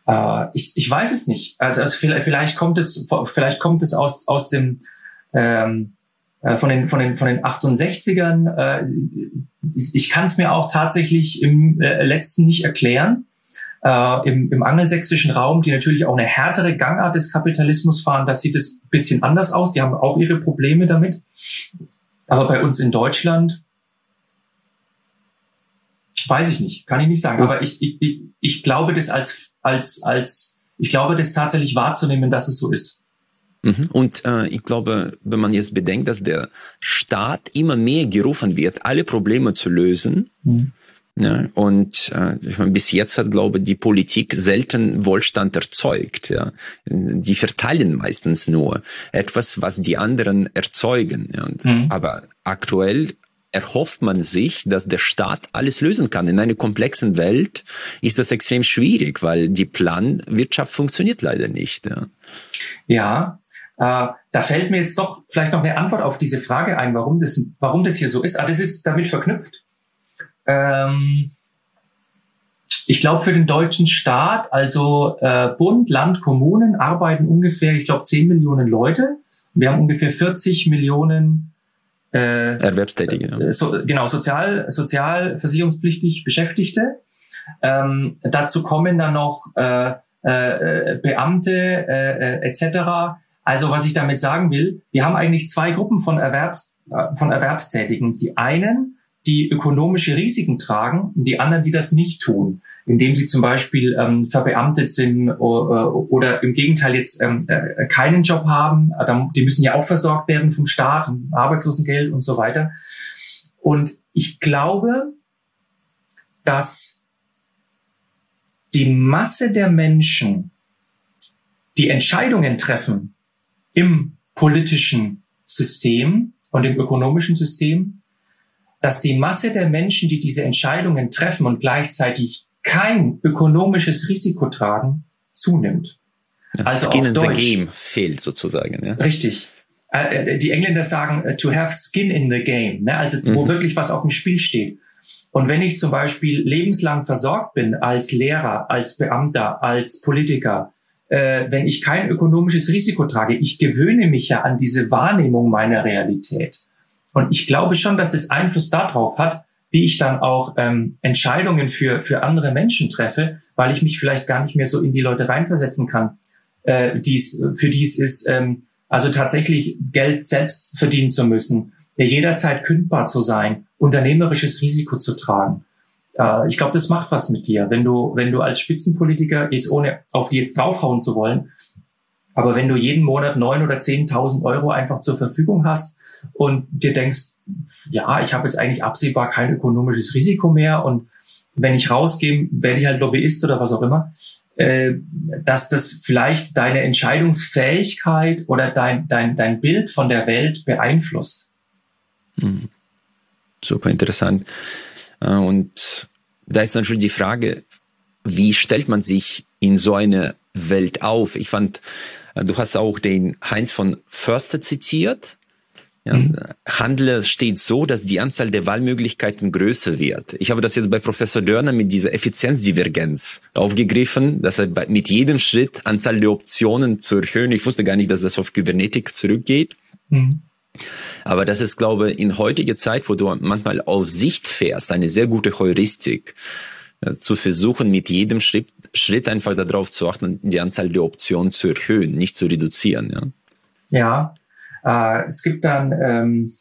Äh, ich, ich weiß es nicht. Also, also vielleicht, vielleicht kommt es, vielleicht kommt es aus, aus dem, ähm, äh, von den, von den, von den 68ern. Äh, ich kann es mir auch tatsächlich im äh, letzten nicht erklären. Äh, im, Im angelsächsischen Raum, die natürlich auch eine härtere Gangart des Kapitalismus fahren, da sieht es bisschen anders aus. Die haben auch ihre Probleme damit. Aber bei uns in Deutschland weiß ich nicht, kann ich nicht sagen. Aber ich, ich, ich glaube das als, als, als, ich glaube das tatsächlich wahrzunehmen, dass es so ist. Mhm. Und äh, ich glaube, wenn man jetzt bedenkt, dass der Staat immer mehr gerufen wird, alle Probleme zu lösen, mhm. Ja, und äh, ich meine, bis jetzt hat, glaube ich, die Politik selten Wohlstand erzeugt. Ja. Die verteilen meistens nur etwas, was die anderen erzeugen. Ja. Und, mhm. Aber aktuell erhofft man sich, dass der Staat alles lösen kann. In einer komplexen Welt ist das extrem schwierig, weil die Planwirtschaft funktioniert leider nicht. Ja, ja äh, da fällt mir jetzt doch vielleicht noch eine Antwort auf diese Frage ein, warum das, warum das hier so ist. Ah, das ist damit verknüpft. Ähm, ich glaube, für den deutschen Staat, also äh, Bund, Land, Kommunen arbeiten ungefähr, ich glaube, 10 Millionen Leute. Wir haben ungefähr 40 Millionen äh, Erwerbstätige. Ja. So, genau, sozial, sozialversicherungspflichtig Beschäftigte. Ähm, dazu kommen dann noch äh, äh, Beamte äh, äh etc. Also was ich damit sagen will, wir haben eigentlich zwei Gruppen von, Erwerbs, äh, von Erwerbstätigen. Die einen, die ökonomische Risiken tragen, und die anderen, die das nicht tun, indem sie zum Beispiel ähm, verbeamtet sind oder, oder im Gegenteil jetzt ähm, äh, keinen Job haben. Die müssen ja auch versorgt werden vom Staat, Arbeitslosengeld und so weiter. Und ich glaube, dass die Masse der Menschen, die Entscheidungen treffen, im politischen System und im ökonomischen System, dass die Masse der Menschen, die diese Entscheidungen treffen und gleichzeitig kein ökonomisches Risiko tragen, zunimmt. also Skin in Deutsch. the game fehlt sozusagen. Ja? Richtig. Äh, äh, die Engländer sagen äh, to have skin in the game, ne? also wo mhm. wirklich was auf dem Spiel steht. Und wenn ich zum Beispiel lebenslang versorgt bin als Lehrer, als Beamter, als Politiker, äh, wenn ich kein ökonomisches Risiko trage. Ich gewöhne mich ja an diese Wahrnehmung meiner Realität. Und ich glaube schon, dass das Einfluss darauf hat, wie ich dann auch ähm, Entscheidungen für, für andere Menschen treffe, weil ich mich vielleicht gar nicht mehr so in die Leute reinversetzen kann, äh, die's, für die es ist, ähm, also tatsächlich Geld selbst verdienen zu müssen, jederzeit kündbar zu sein, unternehmerisches Risiko zu tragen äh, ich glaube, das macht was mit dir, wenn du, wenn du als Spitzenpolitiker, jetzt ohne auf die jetzt draufhauen zu wollen, aber wenn du jeden Monat neun oder zehntausend Euro einfach zur Verfügung hast und dir denkst, ja, ich habe jetzt eigentlich absehbar kein ökonomisches Risiko mehr und wenn ich rausgehe, werde ich halt Lobbyist oder was auch immer, äh, dass das vielleicht deine Entscheidungsfähigkeit oder dein, dein, dein Bild von der Welt beeinflusst. Hm. Super interessant. Äh, und da ist natürlich die Frage, wie stellt man sich in so eine Welt auf? Ich fand, äh, du hast auch den Heinz von Förster zitiert. Ja, mhm. Handel steht so, dass die Anzahl der Wahlmöglichkeiten größer wird. Ich habe das jetzt bei Professor Dörner mit dieser Effizienzdivergenz aufgegriffen, dass er mit jedem Schritt Anzahl der Optionen zu erhöhen. Ich wusste gar nicht, dass das auf Kybernetik zurückgeht. Mhm. Aber das ist, glaube ich, in heutiger Zeit, wo du manchmal auf Sicht fährst, eine sehr gute Heuristik, äh, zu versuchen, mit jedem Schritt, Schritt einfach darauf zu achten, die Anzahl der Optionen zu erhöhen, nicht zu reduzieren. Ja, ja äh, es gibt dann ähm,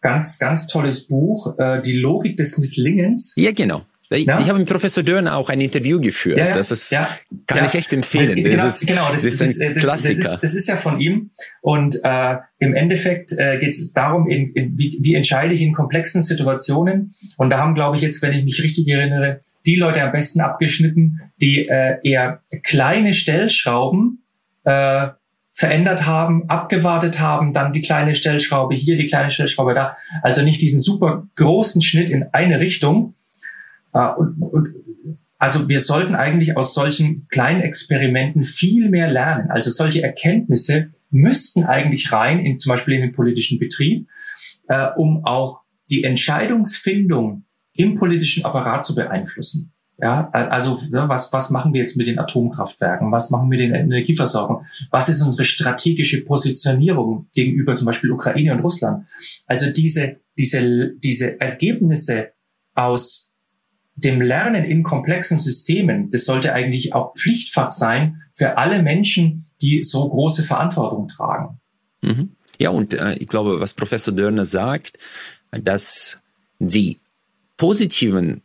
ganz, ganz tolles Buch, äh, Die Logik des Misslingens. Ja, genau. Ich, ja? ich habe mit Professor Dörner auch ein Interview geführt. Ja, das ist, ja, kann ich echt empfehlen. Das, genau, das ist, genau, das, das ist ein das, Klassiker. Das ist, das ist ja von ihm. Und äh, im Endeffekt äh, geht es darum, in, in, wie, wie entscheide ich in komplexen Situationen. Und da haben, glaube ich, jetzt, wenn ich mich richtig erinnere, die Leute am besten abgeschnitten, die äh, eher kleine Stellschrauben äh, verändert haben, abgewartet haben, dann die kleine Stellschraube hier, die kleine Stellschraube da. Also nicht diesen super großen Schnitt in eine Richtung, und, und also wir sollten eigentlich aus solchen kleinen Experimenten viel mehr lernen. Also solche Erkenntnisse müssten eigentlich rein, in, zum Beispiel in den politischen Betrieb, äh, um auch die Entscheidungsfindung im politischen Apparat zu beeinflussen. Ja, also was, was machen wir jetzt mit den Atomkraftwerken? Was machen wir mit der Energieversorgung? Was ist unsere strategische Positionierung gegenüber zum Beispiel Ukraine und Russland? Also diese, diese, diese Ergebnisse aus dem Lernen in komplexen Systemen, das sollte eigentlich auch Pflichtfach sein für alle Menschen, die so große Verantwortung tragen. Mhm. Ja, und äh, ich glaube, was Professor Dörner sagt, dass die positiven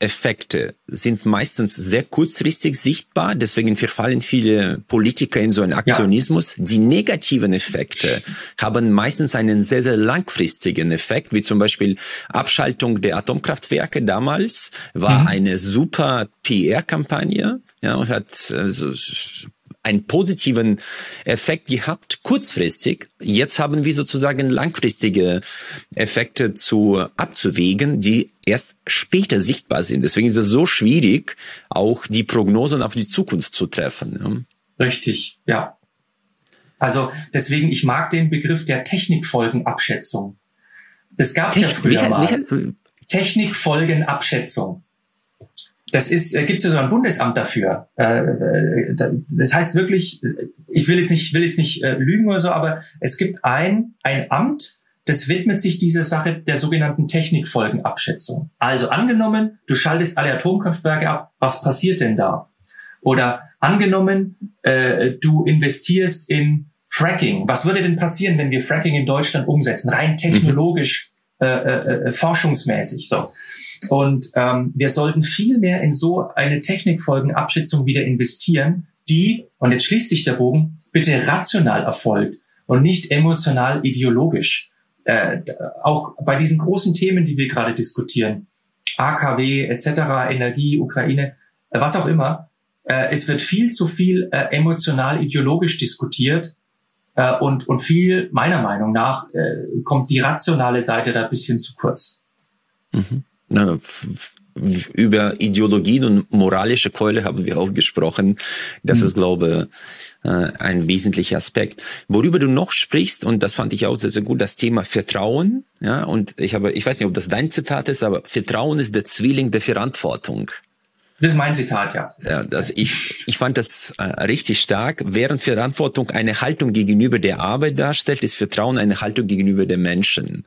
Effekte sind meistens sehr kurzfristig sichtbar, deswegen verfallen viele Politiker in so einen Aktionismus. Ja. Die negativen Effekte haben meistens einen sehr, sehr langfristigen Effekt, wie zum Beispiel Abschaltung der Atomkraftwerke damals war mhm. eine super PR-Kampagne. Ja, und hat also, einen positiven Effekt gehabt, kurzfristig. Jetzt haben wir sozusagen langfristige Effekte zu abzuwägen, die erst später sichtbar sind. Deswegen ist es so schwierig, auch die Prognosen auf die Zukunft zu treffen. Richtig, ja. Also deswegen, ich mag den Begriff der Technikfolgenabschätzung. Das gab es ja früher mal. Technikfolgenabschätzung. Das ist, äh, gibt es ja so ein Bundesamt dafür. Äh, äh, das heißt wirklich, ich will jetzt nicht, will jetzt nicht äh, lügen oder so, aber es gibt ein, ein Amt, das widmet sich dieser Sache der sogenannten Technikfolgenabschätzung. Also angenommen, du schaltest alle Atomkraftwerke ab, was passiert denn da? Oder angenommen, äh, du investierst in Fracking. Was würde denn passieren, wenn wir Fracking in Deutschland umsetzen? Rein technologisch, äh, äh, äh forschungsmäßig. So. Und ähm, wir sollten viel mehr in so eine Technikfolgenabschätzung wieder investieren, die, und jetzt schließt sich der Bogen, bitte rational erfolgt und nicht emotional ideologisch. Äh, auch bei diesen großen Themen, die wir gerade diskutieren, AKW etc., Energie, Ukraine, was auch immer, äh, es wird viel zu viel äh, emotional ideologisch diskutiert äh, und, und viel, meiner Meinung nach, äh, kommt die rationale Seite da ein bisschen zu kurz. Mhm na, über Ideologien und moralische Keule haben wir auch gesprochen. Das mhm. ist, glaube ich, äh, ein wesentlicher Aspekt. Worüber du noch sprichst, und das fand ich auch sehr, sehr gut, das Thema Vertrauen. Ja, und ich habe, ich weiß nicht, ob das dein Zitat ist, aber Vertrauen ist der Zwilling der Verantwortung. Das ist mein Zitat, ja. Ja, das, ich, ich fand das äh, richtig stark. Während Verantwortung eine Haltung gegenüber der Arbeit darstellt, ist Vertrauen eine Haltung gegenüber den Menschen.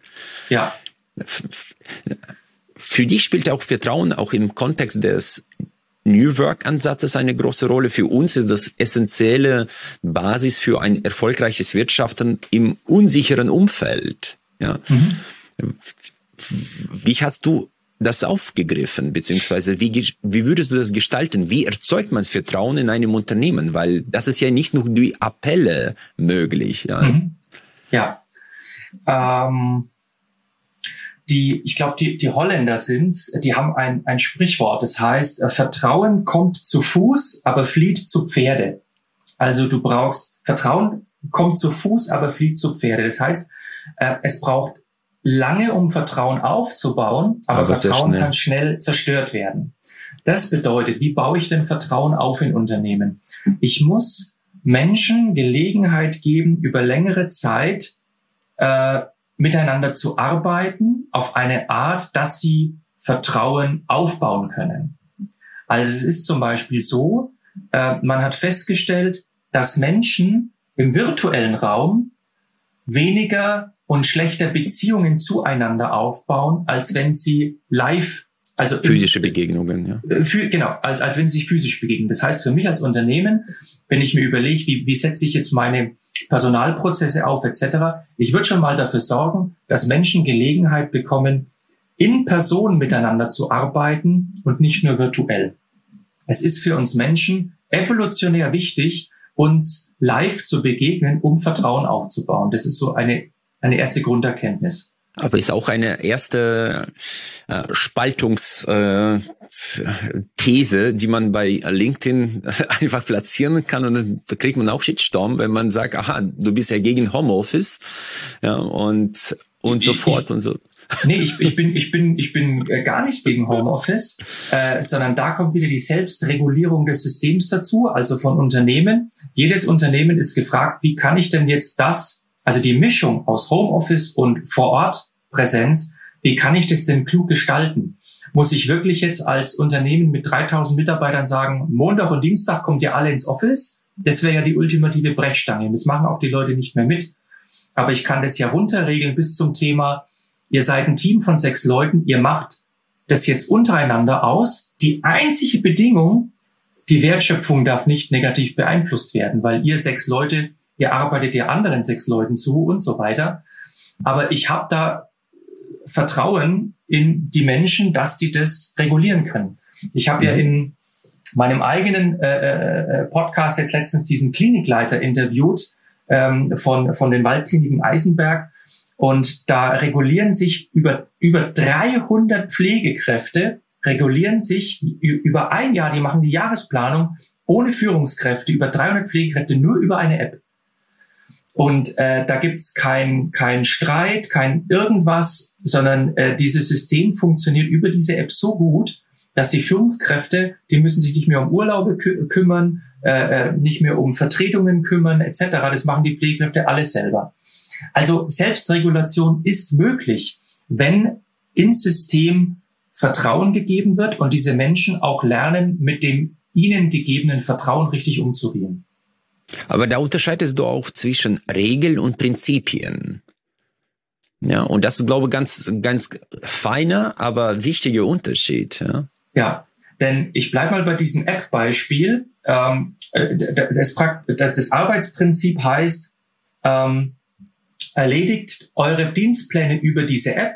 Ja für dich spielt auch Vertrauen auch im Kontext des New Work Ansatzes eine große Rolle. Für uns ist das essentielle Basis für ein erfolgreiches Wirtschaften im unsicheren Umfeld. Ja. Mhm. Wie hast du das aufgegriffen, beziehungsweise wie, wie würdest du das gestalten? Wie erzeugt man Vertrauen in einem Unternehmen? Weil das ist ja nicht nur durch Appelle möglich. Ja. Mhm. ja. Ähm die, ich glaube, die, die Holländer sind's, die haben ein, ein Sprichwort, das heißt, äh, Vertrauen kommt zu Fuß, aber flieht zu Pferde. Also du brauchst, Vertrauen kommt zu Fuß, aber flieht zu Pferde. Das heißt, äh, es braucht lange, um Vertrauen aufzubauen, aber, aber Vertrauen schnell. kann schnell zerstört werden. Das bedeutet, wie baue ich denn Vertrauen auf in Unternehmen? Ich muss Menschen Gelegenheit geben, über längere Zeit äh, miteinander zu arbeiten auf eine Art, dass sie Vertrauen aufbauen können. Also es ist zum Beispiel so, äh, man hat festgestellt, dass Menschen im virtuellen Raum weniger und schlechter Beziehungen zueinander aufbauen, als wenn sie live, also physische Begegnungen, ja. Äh, genau, als, als wenn sie sich physisch begegnen. Das heißt, für mich als Unternehmen, wenn ich mir überlege, wie, wie setze ich jetzt meine Personalprozesse auf etc. Ich würde schon mal dafür sorgen, dass Menschen Gelegenheit bekommen, in Person miteinander zu arbeiten und nicht nur virtuell. Es ist für uns Menschen evolutionär wichtig, uns live zu begegnen, um Vertrauen aufzubauen. Das ist so eine, eine erste Grunderkenntnis. Aber ist auch eine erste äh, Spaltungsthese, äh, die man bei LinkedIn einfach platzieren kann und dann kriegt man auch Shitstorm, wenn man sagt, aha, du bist ja gegen Homeoffice ja, und und so fort und so. Nee, ich, ich bin ich bin ich bin äh, gar nicht gegen Homeoffice, äh, sondern da kommt wieder die Selbstregulierung des Systems dazu, also von Unternehmen. Jedes Unternehmen ist gefragt, wie kann ich denn jetzt das also die Mischung aus Homeoffice und Vor-Ort-Präsenz, wie kann ich das denn klug gestalten? Muss ich wirklich jetzt als Unternehmen mit 3000 Mitarbeitern sagen, Montag und Dienstag kommt ihr alle ins Office? Das wäre ja die ultimative Brechstange. Das machen auch die Leute nicht mehr mit. Aber ich kann das ja runterregeln bis zum Thema, ihr seid ein Team von sechs Leuten, ihr macht das jetzt untereinander aus. Die einzige Bedingung, die Wertschöpfung darf nicht negativ beeinflusst werden, weil ihr sechs Leute, ihr arbeitet ja anderen sechs Leuten zu und so weiter. Aber ich habe da Vertrauen in die Menschen, dass sie das regulieren können. Ich habe ja mhm. in meinem eigenen äh, äh, äh, Podcast jetzt letztens diesen Klinikleiter interviewt ähm, von, von den Waldkliniken Eisenberg. Und da regulieren sich über, über 300 Pflegekräfte, regulieren sich über ein Jahr, die machen die Jahresplanung ohne Führungskräfte, über 300 Pflegekräfte nur über eine App. Und äh, da gibt's kein, kein Streit, kein irgendwas, sondern äh, dieses System funktioniert über diese App so gut, dass die Führungskräfte, die müssen sich nicht mehr um Urlaube kü kümmern, äh, äh nicht mehr um Vertretungen kümmern etc. Das machen die Pflegekräfte alles selber. Also Selbstregulation ist möglich, wenn ins System Vertrauen gegeben wird und diese Menschen auch lernen, mit dem ihnen gegebenen Vertrauen richtig umzugehen. Aber da unterscheidest du auch zwischen Regeln und Prinzipien. Ja, und das ist, glaube ich, ganz, ganz feiner, aber wichtiger Unterschied. Ja, ja denn ich bleibe mal bei diesem App-Beispiel. Ähm, äh, das, das, das Arbeitsprinzip heißt, ähm, erledigt eure Dienstpläne über diese App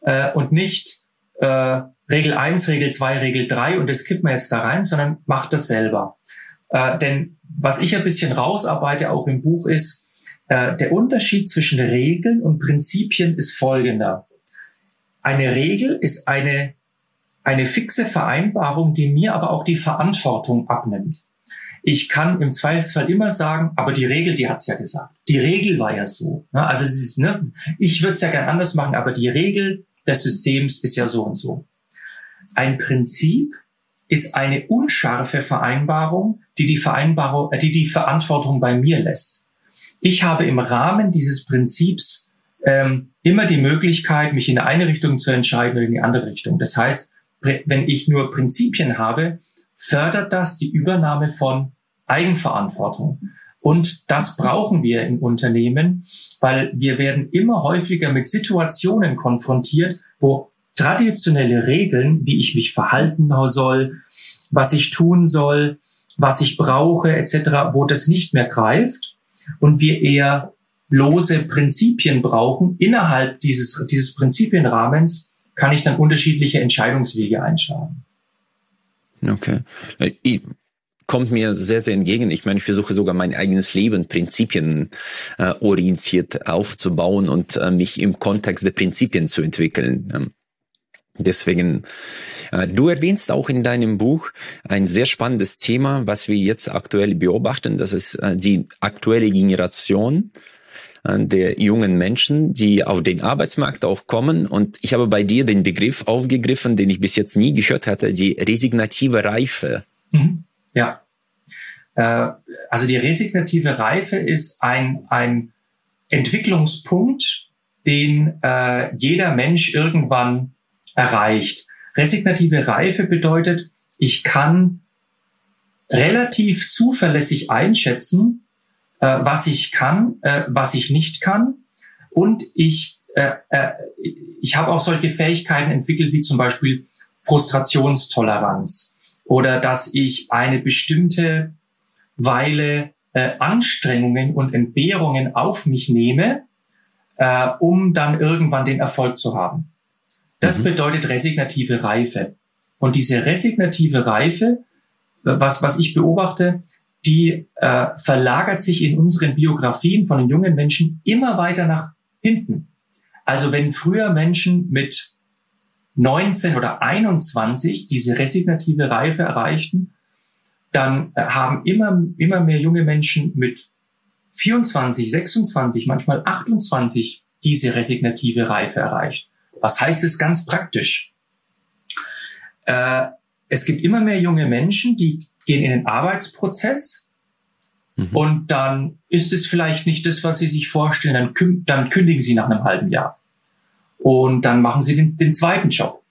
äh, und nicht äh, Regel 1, Regel 2, Regel 3 und das kippt man jetzt da rein, sondern macht das selber. Äh, denn was ich ein bisschen rausarbeite, auch im Buch, ist, äh, der Unterschied zwischen Regeln und Prinzipien ist folgender. Eine Regel ist eine, eine fixe Vereinbarung, die mir aber auch die Verantwortung abnimmt. Ich kann im Zweifelsfall immer sagen, aber die Regel, die hat's ja gesagt. Die Regel war ja so. Ne? Also es ist, ne? ich würde es ja gern anders machen, aber die Regel des Systems ist ja so und so. Ein Prinzip ist eine unscharfe Vereinbarung, die die Vereinbarung, äh, die die Verantwortung bei mir lässt. Ich habe im Rahmen dieses Prinzips ähm, immer die Möglichkeit, mich in eine Richtung zu entscheiden oder in die andere Richtung. Das heißt, wenn ich nur Prinzipien habe, fördert das die Übernahme von Eigenverantwortung. Und das brauchen wir in Unternehmen, weil wir werden immer häufiger mit Situationen konfrontiert, wo traditionelle Regeln, wie ich mich verhalten soll, was ich tun soll, was ich brauche etc., wo das nicht mehr greift und wir eher lose Prinzipien brauchen. Innerhalb dieses, dieses Prinzipienrahmens kann ich dann unterschiedliche Entscheidungswege einschlagen. Okay. Ich, kommt mir sehr, sehr entgegen. Ich meine, ich versuche sogar mein eigenes Leben Prinzipien äh, aufzubauen und äh, mich im Kontext der Prinzipien zu entwickeln. Ähm, Deswegen, äh, du erwähnst auch in deinem Buch ein sehr spannendes Thema, was wir jetzt aktuell beobachten. Das ist äh, die aktuelle Generation äh, der jungen Menschen, die auf den Arbeitsmarkt auch kommen. Und ich habe bei dir den Begriff aufgegriffen, den ich bis jetzt nie gehört hatte, die resignative Reife. Mhm. Ja. Also die resignative Reife ist ein, ein Entwicklungspunkt, den jeder Mensch irgendwann erreicht. Resignative Reife bedeutet, ich kann relativ zuverlässig einschätzen, äh, was ich kann, äh, was ich nicht kann. Und ich, äh, äh, ich habe auch solche Fähigkeiten entwickelt, wie zum Beispiel Frustrationstoleranz oder dass ich eine bestimmte Weile äh, Anstrengungen und Entbehrungen auf mich nehme, äh, um dann irgendwann den Erfolg zu haben. Das mhm. bedeutet resignative Reife. Und diese resignative Reife, was, was ich beobachte, die äh, verlagert sich in unseren Biografien von den jungen Menschen immer weiter nach hinten. Also wenn früher Menschen mit 19 oder 21 diese resignative Reife erreichten, dann äh, haben immer, immer mehr junge Menschen mit 24, 26, manchmal 28 diese resignative Reife erreicht. Was heißt es ganz praktisch? Äh, es gibt immer mehr junge Menschen, die gehen in den Arbeitsprozess mhm. und dann ist es vielleicht nicht das, was sie sich vorstellen. Dann, dann kündigen sie nach einem halben Jahr und dann machen sie den, den zweiten Job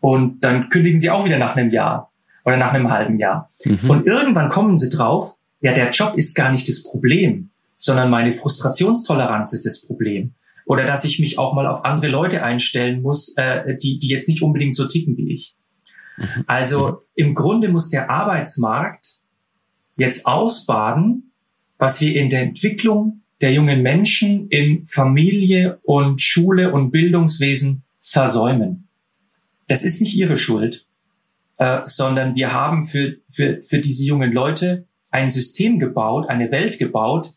Und dann kündigen sie auch wieder nach einem Jahr oder nach einem halben Jahr. Mhm. Und irgendwann kommen sie drauf, ja, der Job ist gar nicht das Problem, sondern meine Frustrationstoleranz ist das Problem. Oder dass ich mich auch mal auf andere Leute einstellen muss, äh, die, die jetzt nicht unbedingt so ticken wie ich. Mhm. Also mhm. im Grunde muss der Arbeitsmarkt jetzt ausbaden, was wir in der Entwicklung der jungen Menschen in Familie und Schule und Bildungswesen versäumen. Das ist nicht ihre Schuld, äh, sondern wir haben für, für, für diese jungen Leute ein System gebaut, eine Welt gebaut,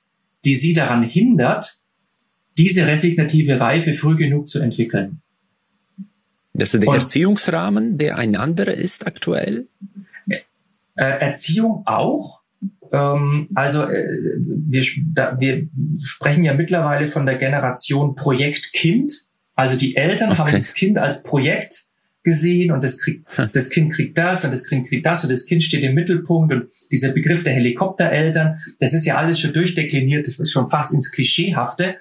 die sie daran hindert, diese resignative Reife früh genug zu entwickeln. Das ist der Und, Erziehungsrahmen, der ein anderer ist aktuell? Äh, Erziehung auch. Ähm, also äh, wir, wir sprechen ja mittlerweile von der Generation Projekt Kind. Also die Eltern okay. haben das Kind als Projekt gesehen und das, kriegt, das Kind kriegt das und das Kind kriegt das und das Kind steht im Mittelpunkt und dieser Begriff der Helikoptereltern, das ist ja alles schon durchdekliniert, schon fast ins Klischeehafte.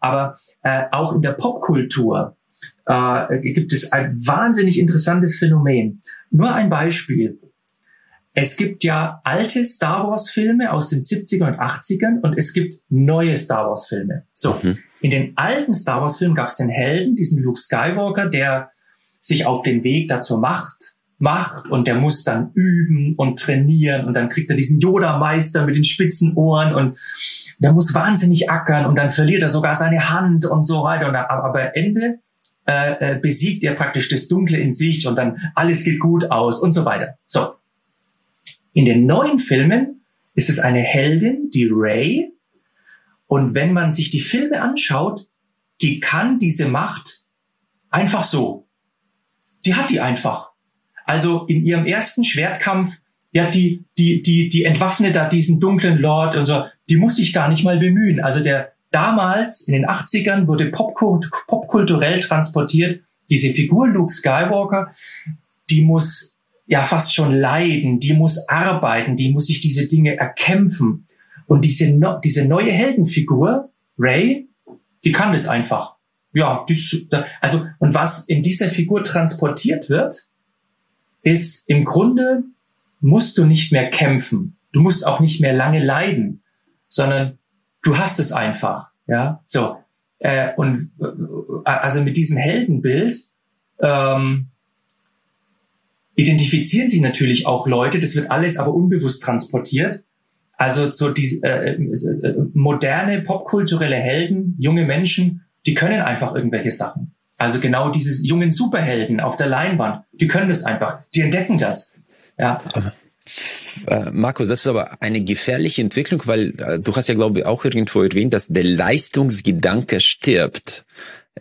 Aber äh, auch in der Popkultur äh, gibt es ein wahnsinnig interessantes Phänomen. Nur ein Beispiel. Es gibt ja alte Star Wars Filme aus den 70er und 80ern und es gibt neue Star Wars Filme. So, mhm. in den alten Star Wars Filmen gab es den Helden, diesen Luke Skywalker, der sich auf den Weg dazu macht, macht und der muss dann üben und trainieren und dann kriegt er diesen Yoda-Meister mit den spitzen Ohren und der muss wahnsinnig ackern und dann verliert er sogar seine Hand und so weiter. Und aber am Ende äh, äh, besiegt er praktisch das Dunkle in sich und dann alles geht gut aus und so weiter. So, in den neuen Filmen ist es eine Heldin, die Ray. Und wenn man sich die Filme anschaut, die kann diese Macht einfach so. Die hat die einfach. Also in ihrem ersten Schwertkampf, ja, die, die, die, die entwaffnet da diesen dunklen Lord und so, die muss sich gar nicht mal bemühen. Also der, damals in den 80ern wurde popkulturell transportiert, diese Figur Luke Skywalker, die muss ja fast schon leiden, die muss arbeiten, die muss sich diese Dinge erkämpfen. Und diese, diese neue Heldenfigur, Ray, die kann das einfach. Ja, die, also, und was in dieser Figur transportiert wird, ist im Grunde musst du nicht mehr kämpfen. Du musst auch nicht mehr lange leiden, sondern du hast es einfach. Ja, so. Äh, und äh, also mit diesem Heldenbild ähm, identifizieren sich natürlich auch Leute, das wird alles aber unbewusst transportiert. Also so die äh, äh, moderne popkulturelle Helden, junge Menschen, die können einfach irgendwelche Sachen. Also genau dieses jungen Superhelden auf der Leinwand, die können das einfach, die entdecken das. Ja. Äh, Markus, das ist aber eine gefährliche Entwicklung, weil äh, du hast ja, glaube ich, auch irgendwo erwähnt, dass der Leistungsgedanke stirbt.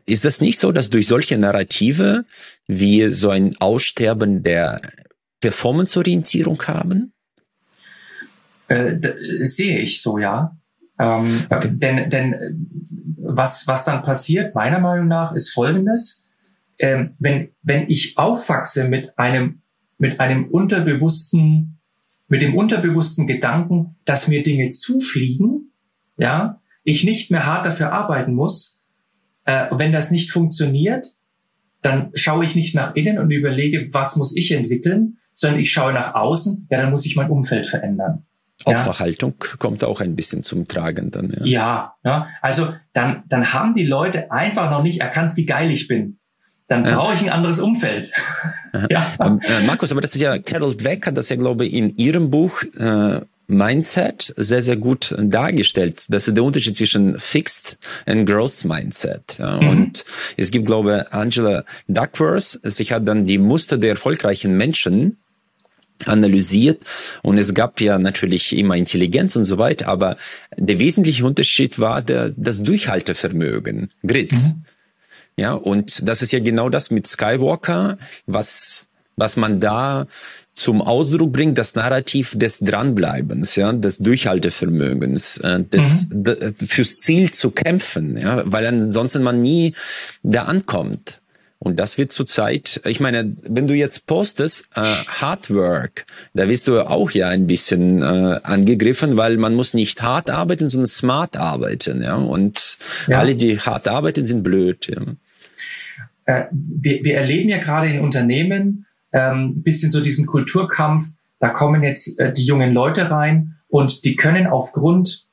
Ist das nicht so, dass durch solche Narrative wir so ein Aussterben der Performance-Orientierung haben? Äh, sehe ich so, ja. Ähm, okay. Denn, denn äh, was, was dann passiert, meiner Meinung nach, ist Folgendes. Ähm, wenn, wenn ich aufwachse mit einem, mit einem unterbewussten, mit dem unterbewussten Gedanken, dass mir Dinge zufliegen, ja, ich nicht mehr hart dafür arbeiten muss, äh, wenn das nicht funktioniert, dann schaue ich nicht nach innen und überlege, was muss ich entwickeln, sondern ich schaue nach außen, ja, dann muss ich mein Umfeld verändern. Opferhaltung ja. kommt auch ein bisschen zum Tragen dann. Ja. ja, ja, also dann, dann haben die Leute einfach noch nicht erkannt, wie geil ich bin. Dann brauche ich ein anderes Umfeld. ja. Ähm, äh, Markus, aber das ist ja, Carol Dweck hat das ja, glaube ich, in ihrem Buch äh, Mindset sehr, sehr gut dargestellt. Das ist der Unterschied zwischen Fixed and Growth Mindset. Mhm. Und es gibt, glaube ich, Angela Duckworth. Sie hat dann die Muster der erfolgreichen Menschen analysiert und es gab ja natürlich immer Intelligenz und so weiter, aber der wesentliche Unterschied war der, das Durchhaltevermögen, Grit. Mhm. Ja, und das ist ja genau das mit Skywalker, was, was man da zum Ausdruck bringt das Narrativ des Dranbleibens, ja, des Durchhaltevermögens, äh, des, mhm. fürs Ziel zu kämpfen, ja, weil ansonsten man nie da ankommt. Und das wird zurzeit, ich meine, wenn du jetzt postest, äh, Hard Work, da wirst du auch ja ein bisschen äh, angegriffen, weil man muss nicht hart arbeiten, sondern smart arbeiten, ja. Und ja. alle, die hart arbeiten, sind blöd. Ja. äh, wir, wir erleben ja gerade in Unternehmen ähm, bisschen so diesen Kulturkampf, da kommen jetzt äh, die jungen Leute rein und die können aufgrund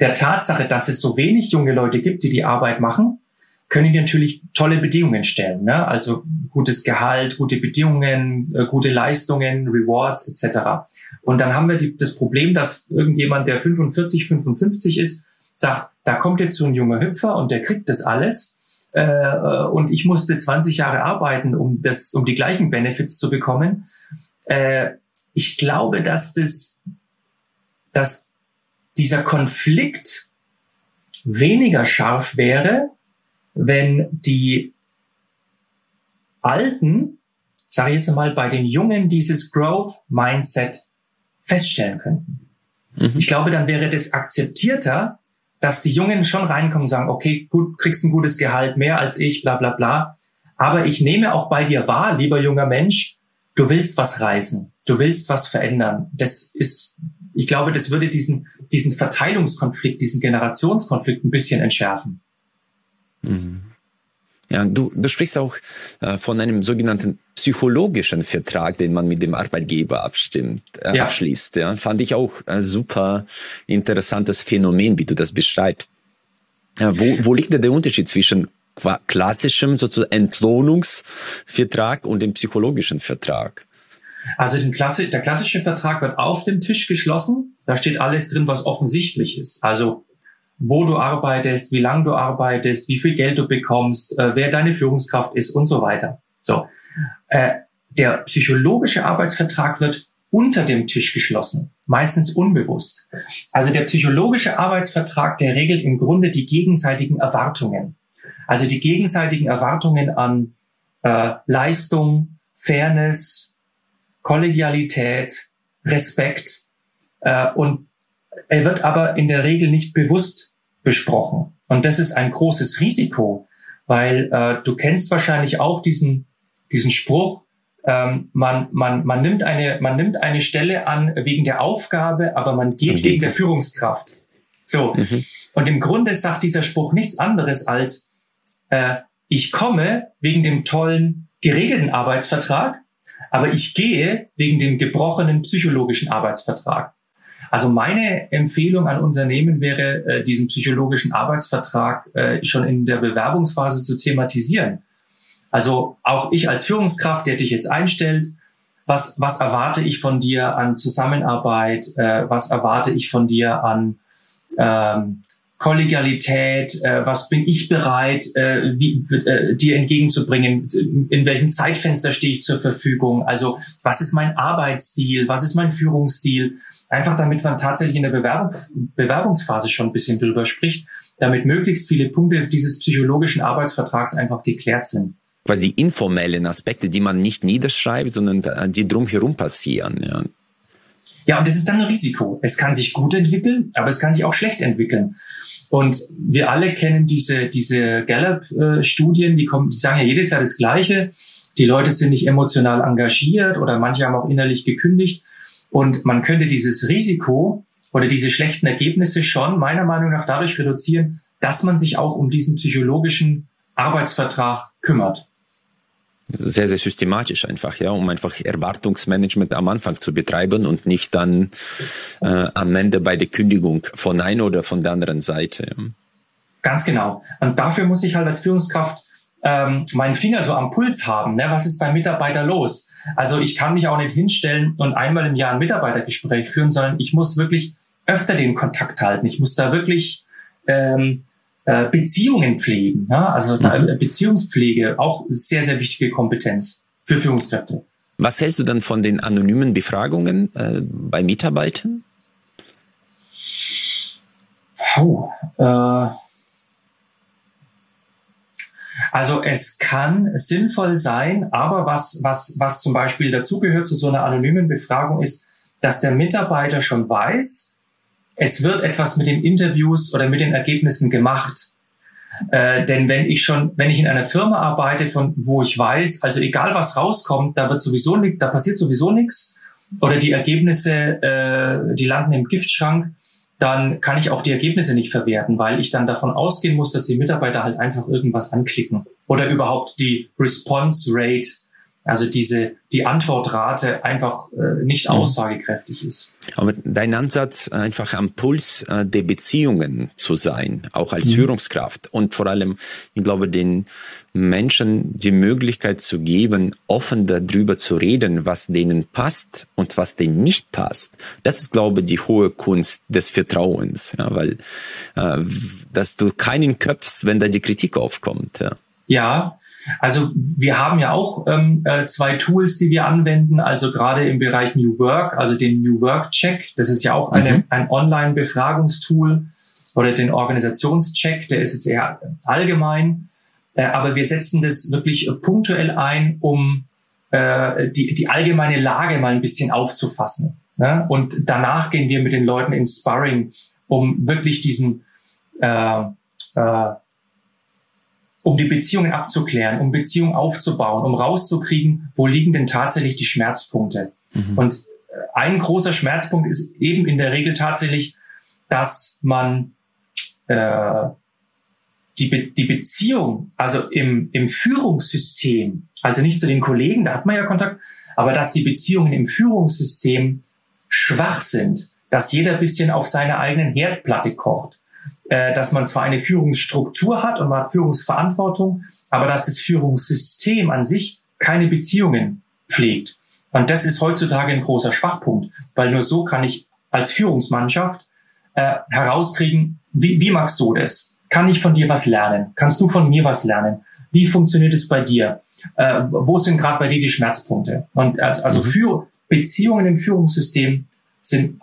der Tatsache, dass es so wenig junge Leute gibt, die die Arbeit machen, können die natürlich tolle Bedingungen stellen. Ne? Also gutes Gehalt, gute Bedingungen, äh, gute Leistungen, Rewards etc. Und dann haben wir die, das Problem, dass irgendjemand, der 45, 55 ist, sagt, da kommt jetzt so ein junger Hüpfer und der kriegt das alles. Äh, äh und ich musste 20 Jahre arbeiten, um das, um die gleichen Benefits zu bekommen. Äh, ich glaube, dass das, dass dieser Konflikt weniger scharf wäre, wenn die Alten, sage ich jetzt mal, bei den Jungen dieses Growth Mindset feststellen könnten. Mhm. Ich glaube, dann wäre das akzeptierter, dass die Jungen schon reinkommen und sagen, okay, gut, kriegst ein gutes Gehalt, mehr als ich, bla bla bla. Aber ich nehme auch bei dir wahr, lieber junger Mensch, du willst was reißen, du willst was verändern. Das ist, ich glaube, das würde diesen, diesen Verteilungskonflikt, diesen Generationskonflikt ein bisschen entschärfen. Mhm. Ja, du, du sprichst auch äh, von einem sogenannten psychologischen Vertrag, den man mit dem Arbeitgeber abstimmt, äh, ja. abschließt. Ja, fand ich auch ein super interessantes Phänomen, wie du das beschreibst. Ja, wo, wo liegt denn der Unterschied zwischen klassischem sozusagen Entlohnungsvertrag und dem psychologischen Vertrag? Also Klassi der klassische Vertrag wird auf dem Tisch geschlossen. Da steht alles drin, was offensichtlich ist. Also wo du arbeitest, wie lange du arbeitest, wie viel Geld du bekommst, äh, wer deine Führungskraft ist und so weiter. So, äh, der psychologische Arbeitsvertrag wird unter dem Tisch geschlossen, meistens unbewusst. Also der psychologische Arbeitsvertrag, der regelt im Grunde die gegenseitigen Erwartungen. Also die gegenseitigen Erwartungen an äh, Leistung, Fairness, Kollegialität, Respekt äh, und er wird aber in der Regel nicht bewusst besprochen. Und das ist ein großes Risiko, weil äh, du kennst wahrscheinlich auch diesen, diesen Spruch, ähm, man, man, man, nimmt eine, man nimmt eine Stelle an wegen der Aufgabe, aber man geht wegen der Führungskraft. So. Mhm. Und im Grunde sagt dieser Spruch nichts anderes als, äh, ich komme wegen dem tollen geregelten Arbeitsvertrag, aber ich gehe wegen dem gebrochenen psychologischen Arbeitsvertrag. Also meine Empfehlung an Unternehmen wäre, äh, diesen psychologischen Arbeitsvertrag äh, schon in der Bewerbungsphase zu thematisieren. Also auch ich als Führungskraft, der dich jetzt einstellt, was, was erwarte ich von dir an Zusammenarbeit? Äh, was erwarte ich von dir an ähm, Kollegialität? Äh, was bin ich bereit, äh, wie, äh, dir entgegenzubringen? In welchem Zeitfenster stehe ich zur Verfügung? Also was ist mein Arbeitsstil? Was ist mein Führungsstil? Einfach damit man tatsächlich in der Bewerbung, Bewerbungsphase schon ein bisschen drüber spricht, damit möglichst viele Punkte dieses psychologischen Arbeitsvertrags einfach geklärt sind. Weil die informellen Aspekte, die man nicht niederschreibt, sondern die drumherum passieren. Ja. Ja, und das ist dann ein Risiko. Es kann sich gut entwickeln, aber es kann sich auch schlecht entwickeln. Und wir alle kennen diese, diese Gallup-Studien, die kommen, die sagen ja jedes Jahr das Gleiche. Die Leute sind nicht emotional engagiert oder manche haben auch innerlich gekündigt. Und man könnte dieses Risiko oder diese schlechten Ergebnisse schon meiner Meinung nach dadurch reduzieren, dass man sich auch um diesen psychologischen Arbeitsvertrag kümmert. Sehr, sehr systematisch einfach, ja, um einfach Erwartungsmanagement am Anfang zu betreiben und nicht dann äh, am Ende bei der Kündigung von einer oder von der anderen Seite. Ganz genau. Und dafür muss ich halt als Führungskraft ähm, meinen Finger so am Puls haben. Ne? Was ist beim Mitarbeiter los? Also ich kann mich auch nicht hinstellen und einmal im Jahr ein Mitarbeitergespräch führen, sondern ich muss wirklich öfter den Kontakt halten. Ich muss da wirklich ähm, äh, Beziehungen pflegen. Ja? Also da, mhm. Beziehungspflege, auch sehr, sehr wichtige Kompetenz für Führungskräfte. Was hältst du dann von den anonymen Befragungen äh, bei Mitarbeitern? Oh, äh, also es kann sinnvoll sein, aber was, was, was zum Beispiel dazugehört zu so einer anonymen Befragung ist, dass der Mitarbeiter schon weiß, es wird etwas mit den Interviews oder mit den Ergebnissen gemacht. Äh, denn wenn ich schon, wenn ich in einer Firma arbeite, von wo ich weiß, also egal was rauskommt, da wird sowieso nichts, da passiert sowieso nichts, oder die Ergebnisse, äh, die landen im Giftschrank, dann kann ich auch die Ergebnisse nicht verwerten, weil ich dann davon ausgehen muss, dass die Mitarbeiter halt einfach irgendwas anklicken oder überhaupt die Response Rate also diese die Antwortrate einfach äh, nicht mhm. aussagekräftig ist. Aber dein Ansatz, einfach am Puls äh, der Beziehungen zu sein, auch als mhm. Führungskraft und vor allem, ich glaube, den Menschen die Möglichkeit zu geben, offen darüber zu reden, was denen passt und was denen nicht passt. Das ist, glaube ich, die hohe Kunst des Vertrauens, ja, weil äh, dass du keinen köpfst, wenn da die Kritik aufkommt. Ja. Ja, also wir haben ja auch ähm, äh, zwei Tools, die wir anwenden, also gerade im Bereich New Work, also den New Work Check, das ist ja auch eine, mhm. ein Online-Befragungstool oder den Organisationscheck, der ist jetzt eher allgemein, aber wir setzen das wirklich punktuell ein, um äh, die, die allgemeine Lage mal ein bisschen aufzufassen. Ne? Und danach gehen wir mit den Leuten ins Sparring, um wirklich diesen äh, äh, um die Beziehungen abzuklären, um Beziehungen aufzubauen, um rauszukriegen, wo liegen denn tatsächlich die Schmerzpunkte. Mhm. Und äh, ein großer Schmerzpunkt ist eben in der Regel tatsächlich, dass man äh, die, Be die Beziehung, also im, im Führungssystem, also nicht zu den Kollegen, da hat man ja Kontakt, aber dass die Beziehungen im Führungssystem schwach sind, dass jeder bisschen auf seiner eigenen Herdplatte kocht äh, dass man zwar eine Führungsstruktur hat und man hat Führungsverantwortung, aber dass das Führungssystem an sich keine Beziehungen pflegt. Und das ist heutzutage ein großer Schwachpunkt, weil nur so kann ich als Führungsmannschaft äh, herauskriegen, wie, wie magst du das? Kann ich von dir was lernen? Kannst du von mir was lernen? Wie funktioniert es bei dir? Äh, wo sind gerade bei dir die Schmerzpunkte? Und also, also für Beziehungen im Führungssystem sind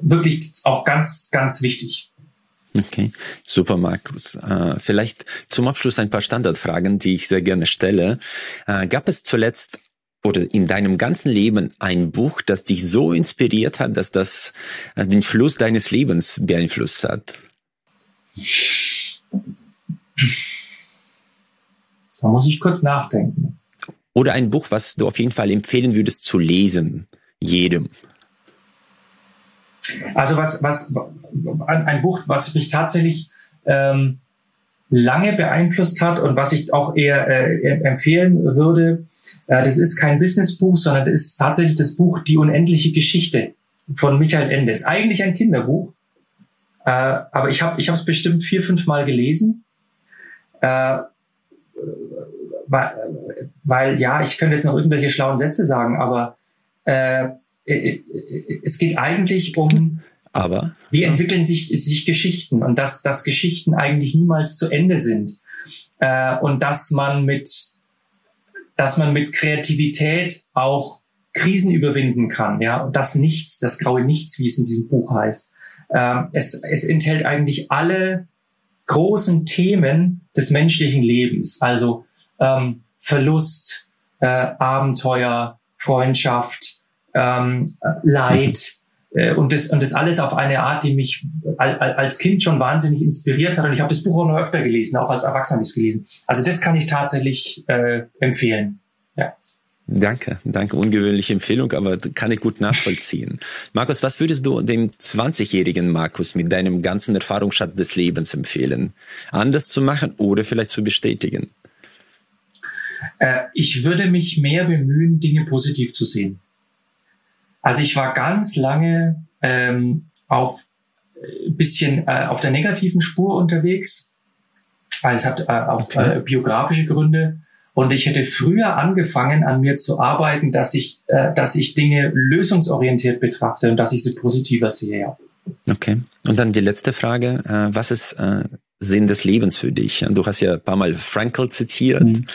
wirklich auch ganz, ganz wichtig. Okay, super, Markus. Äh, vielleicht zum Abschluss ein paar Standardfragen, die ich sehr gerne stelle. Äh, gab es zuletzt oder in deinem ganzen Leben ein Buch, das dich so inspiriert hat, dass das äh, den Fluss deines Lebens beeinflusst hat? Da muss ich kurz nachdenken. Oder ein Buch, was du auf jeden Fall empfehlen würdest zu lesen, jedem. Also was, was, ein Buch, was mich tatsächlich ähm, lange beeinflusst hat und was ich auch eher äh, empfehlen würde, äh, das ist kein Businessbuch, sondern das ist tatsächlich das Buch Die unendliche Geschichte von Michael Ende. Ist eigentlich ein Kinderbuch, äh, aber ich habe ich es bestimmt vier, fünf Mal gelesen. Äh, weil, weil, ja, ich könnte jetzt noch irgendwelche schlauen Sätze sagen, aber äh, äh, äh, es geht eigentlich um, aber wie entwickeln sich, sich Geschichten und dass, dass Geschichten eigentlich niemals zu Ende sind äh, und dass man mit, dass man mit Kreativität auch Krisen überwinden kann, ja, und das Nichts, das graue Nichts, wie es in diesem Buch heißt. Ähm, es, es enthält eigentlich alle großen Themen des menschlichen Lebens, also ähm, Verlust, äh, Abenteuer, Freundschaft, ähm, Leid äh, und, das, und das alles auf eine Art, die mich als Kind schon wahnsinnig inspiriert hat. Und ich habe das Buch auch noch öfter gelesen, auch als Erwachsener habe ich es gelesen. Also das kann ich tatsächlich äh, empfehlen. Ja. Danke, danke. Ungewöhnliche Empfehlung, aber kann ich gut nachvollziehen. Markus, was würdest du dem 20-jährigen Markus mit deinem ganzen Erfahrungsschatz des Lebens empfehlen? Anders zu machen oder vielleicht zu bestätigen? Äh, ich würde mich mehr bemühen, Dinge positiv zu sehen. Also ich war ganz lange ähm, auf äh, bisschen äh, auf der negativen Spur unterwegs. Also es hat äh, auch okay. äh, biografische Gründe. Und ich hätte früher angefangen, an mir zu arbeiten, dass ich, äh, dass ich Dinge lösungsorientiert betrachte und dass ich sie positiver sehe. Ja. Okay. Und dann die letzte Frage. Äh, was ist äh, Sinn des Lebens für dich? Du hast ja ein paar Mal Frankl zitiert. Mhm.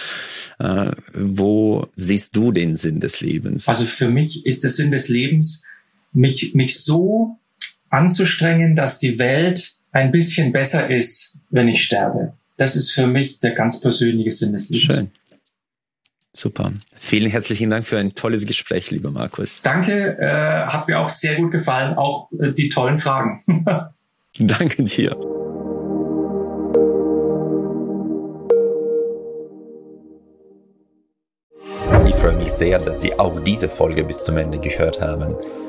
Äh, wo siehst du den Sinn des Lebens? Also für mich ist der Sinn des Lebens, mich, mich so anzustrengen, dass die Welt ein bisschen besser ist, wenn ich sterbe. Das ist für mich der ganz persönliche Sinn des Lebens. Schön. Super. Vielen herzlichen Dank für ein tolles Gespräch, lieber Markus. Danke, äh, hat mir auch sehr gut gefallen, auch äh, die tollen Fragen. Danke dir. Ich freue mich sehr, dass Sie auch diese Folge bis zum Ende gehört haben.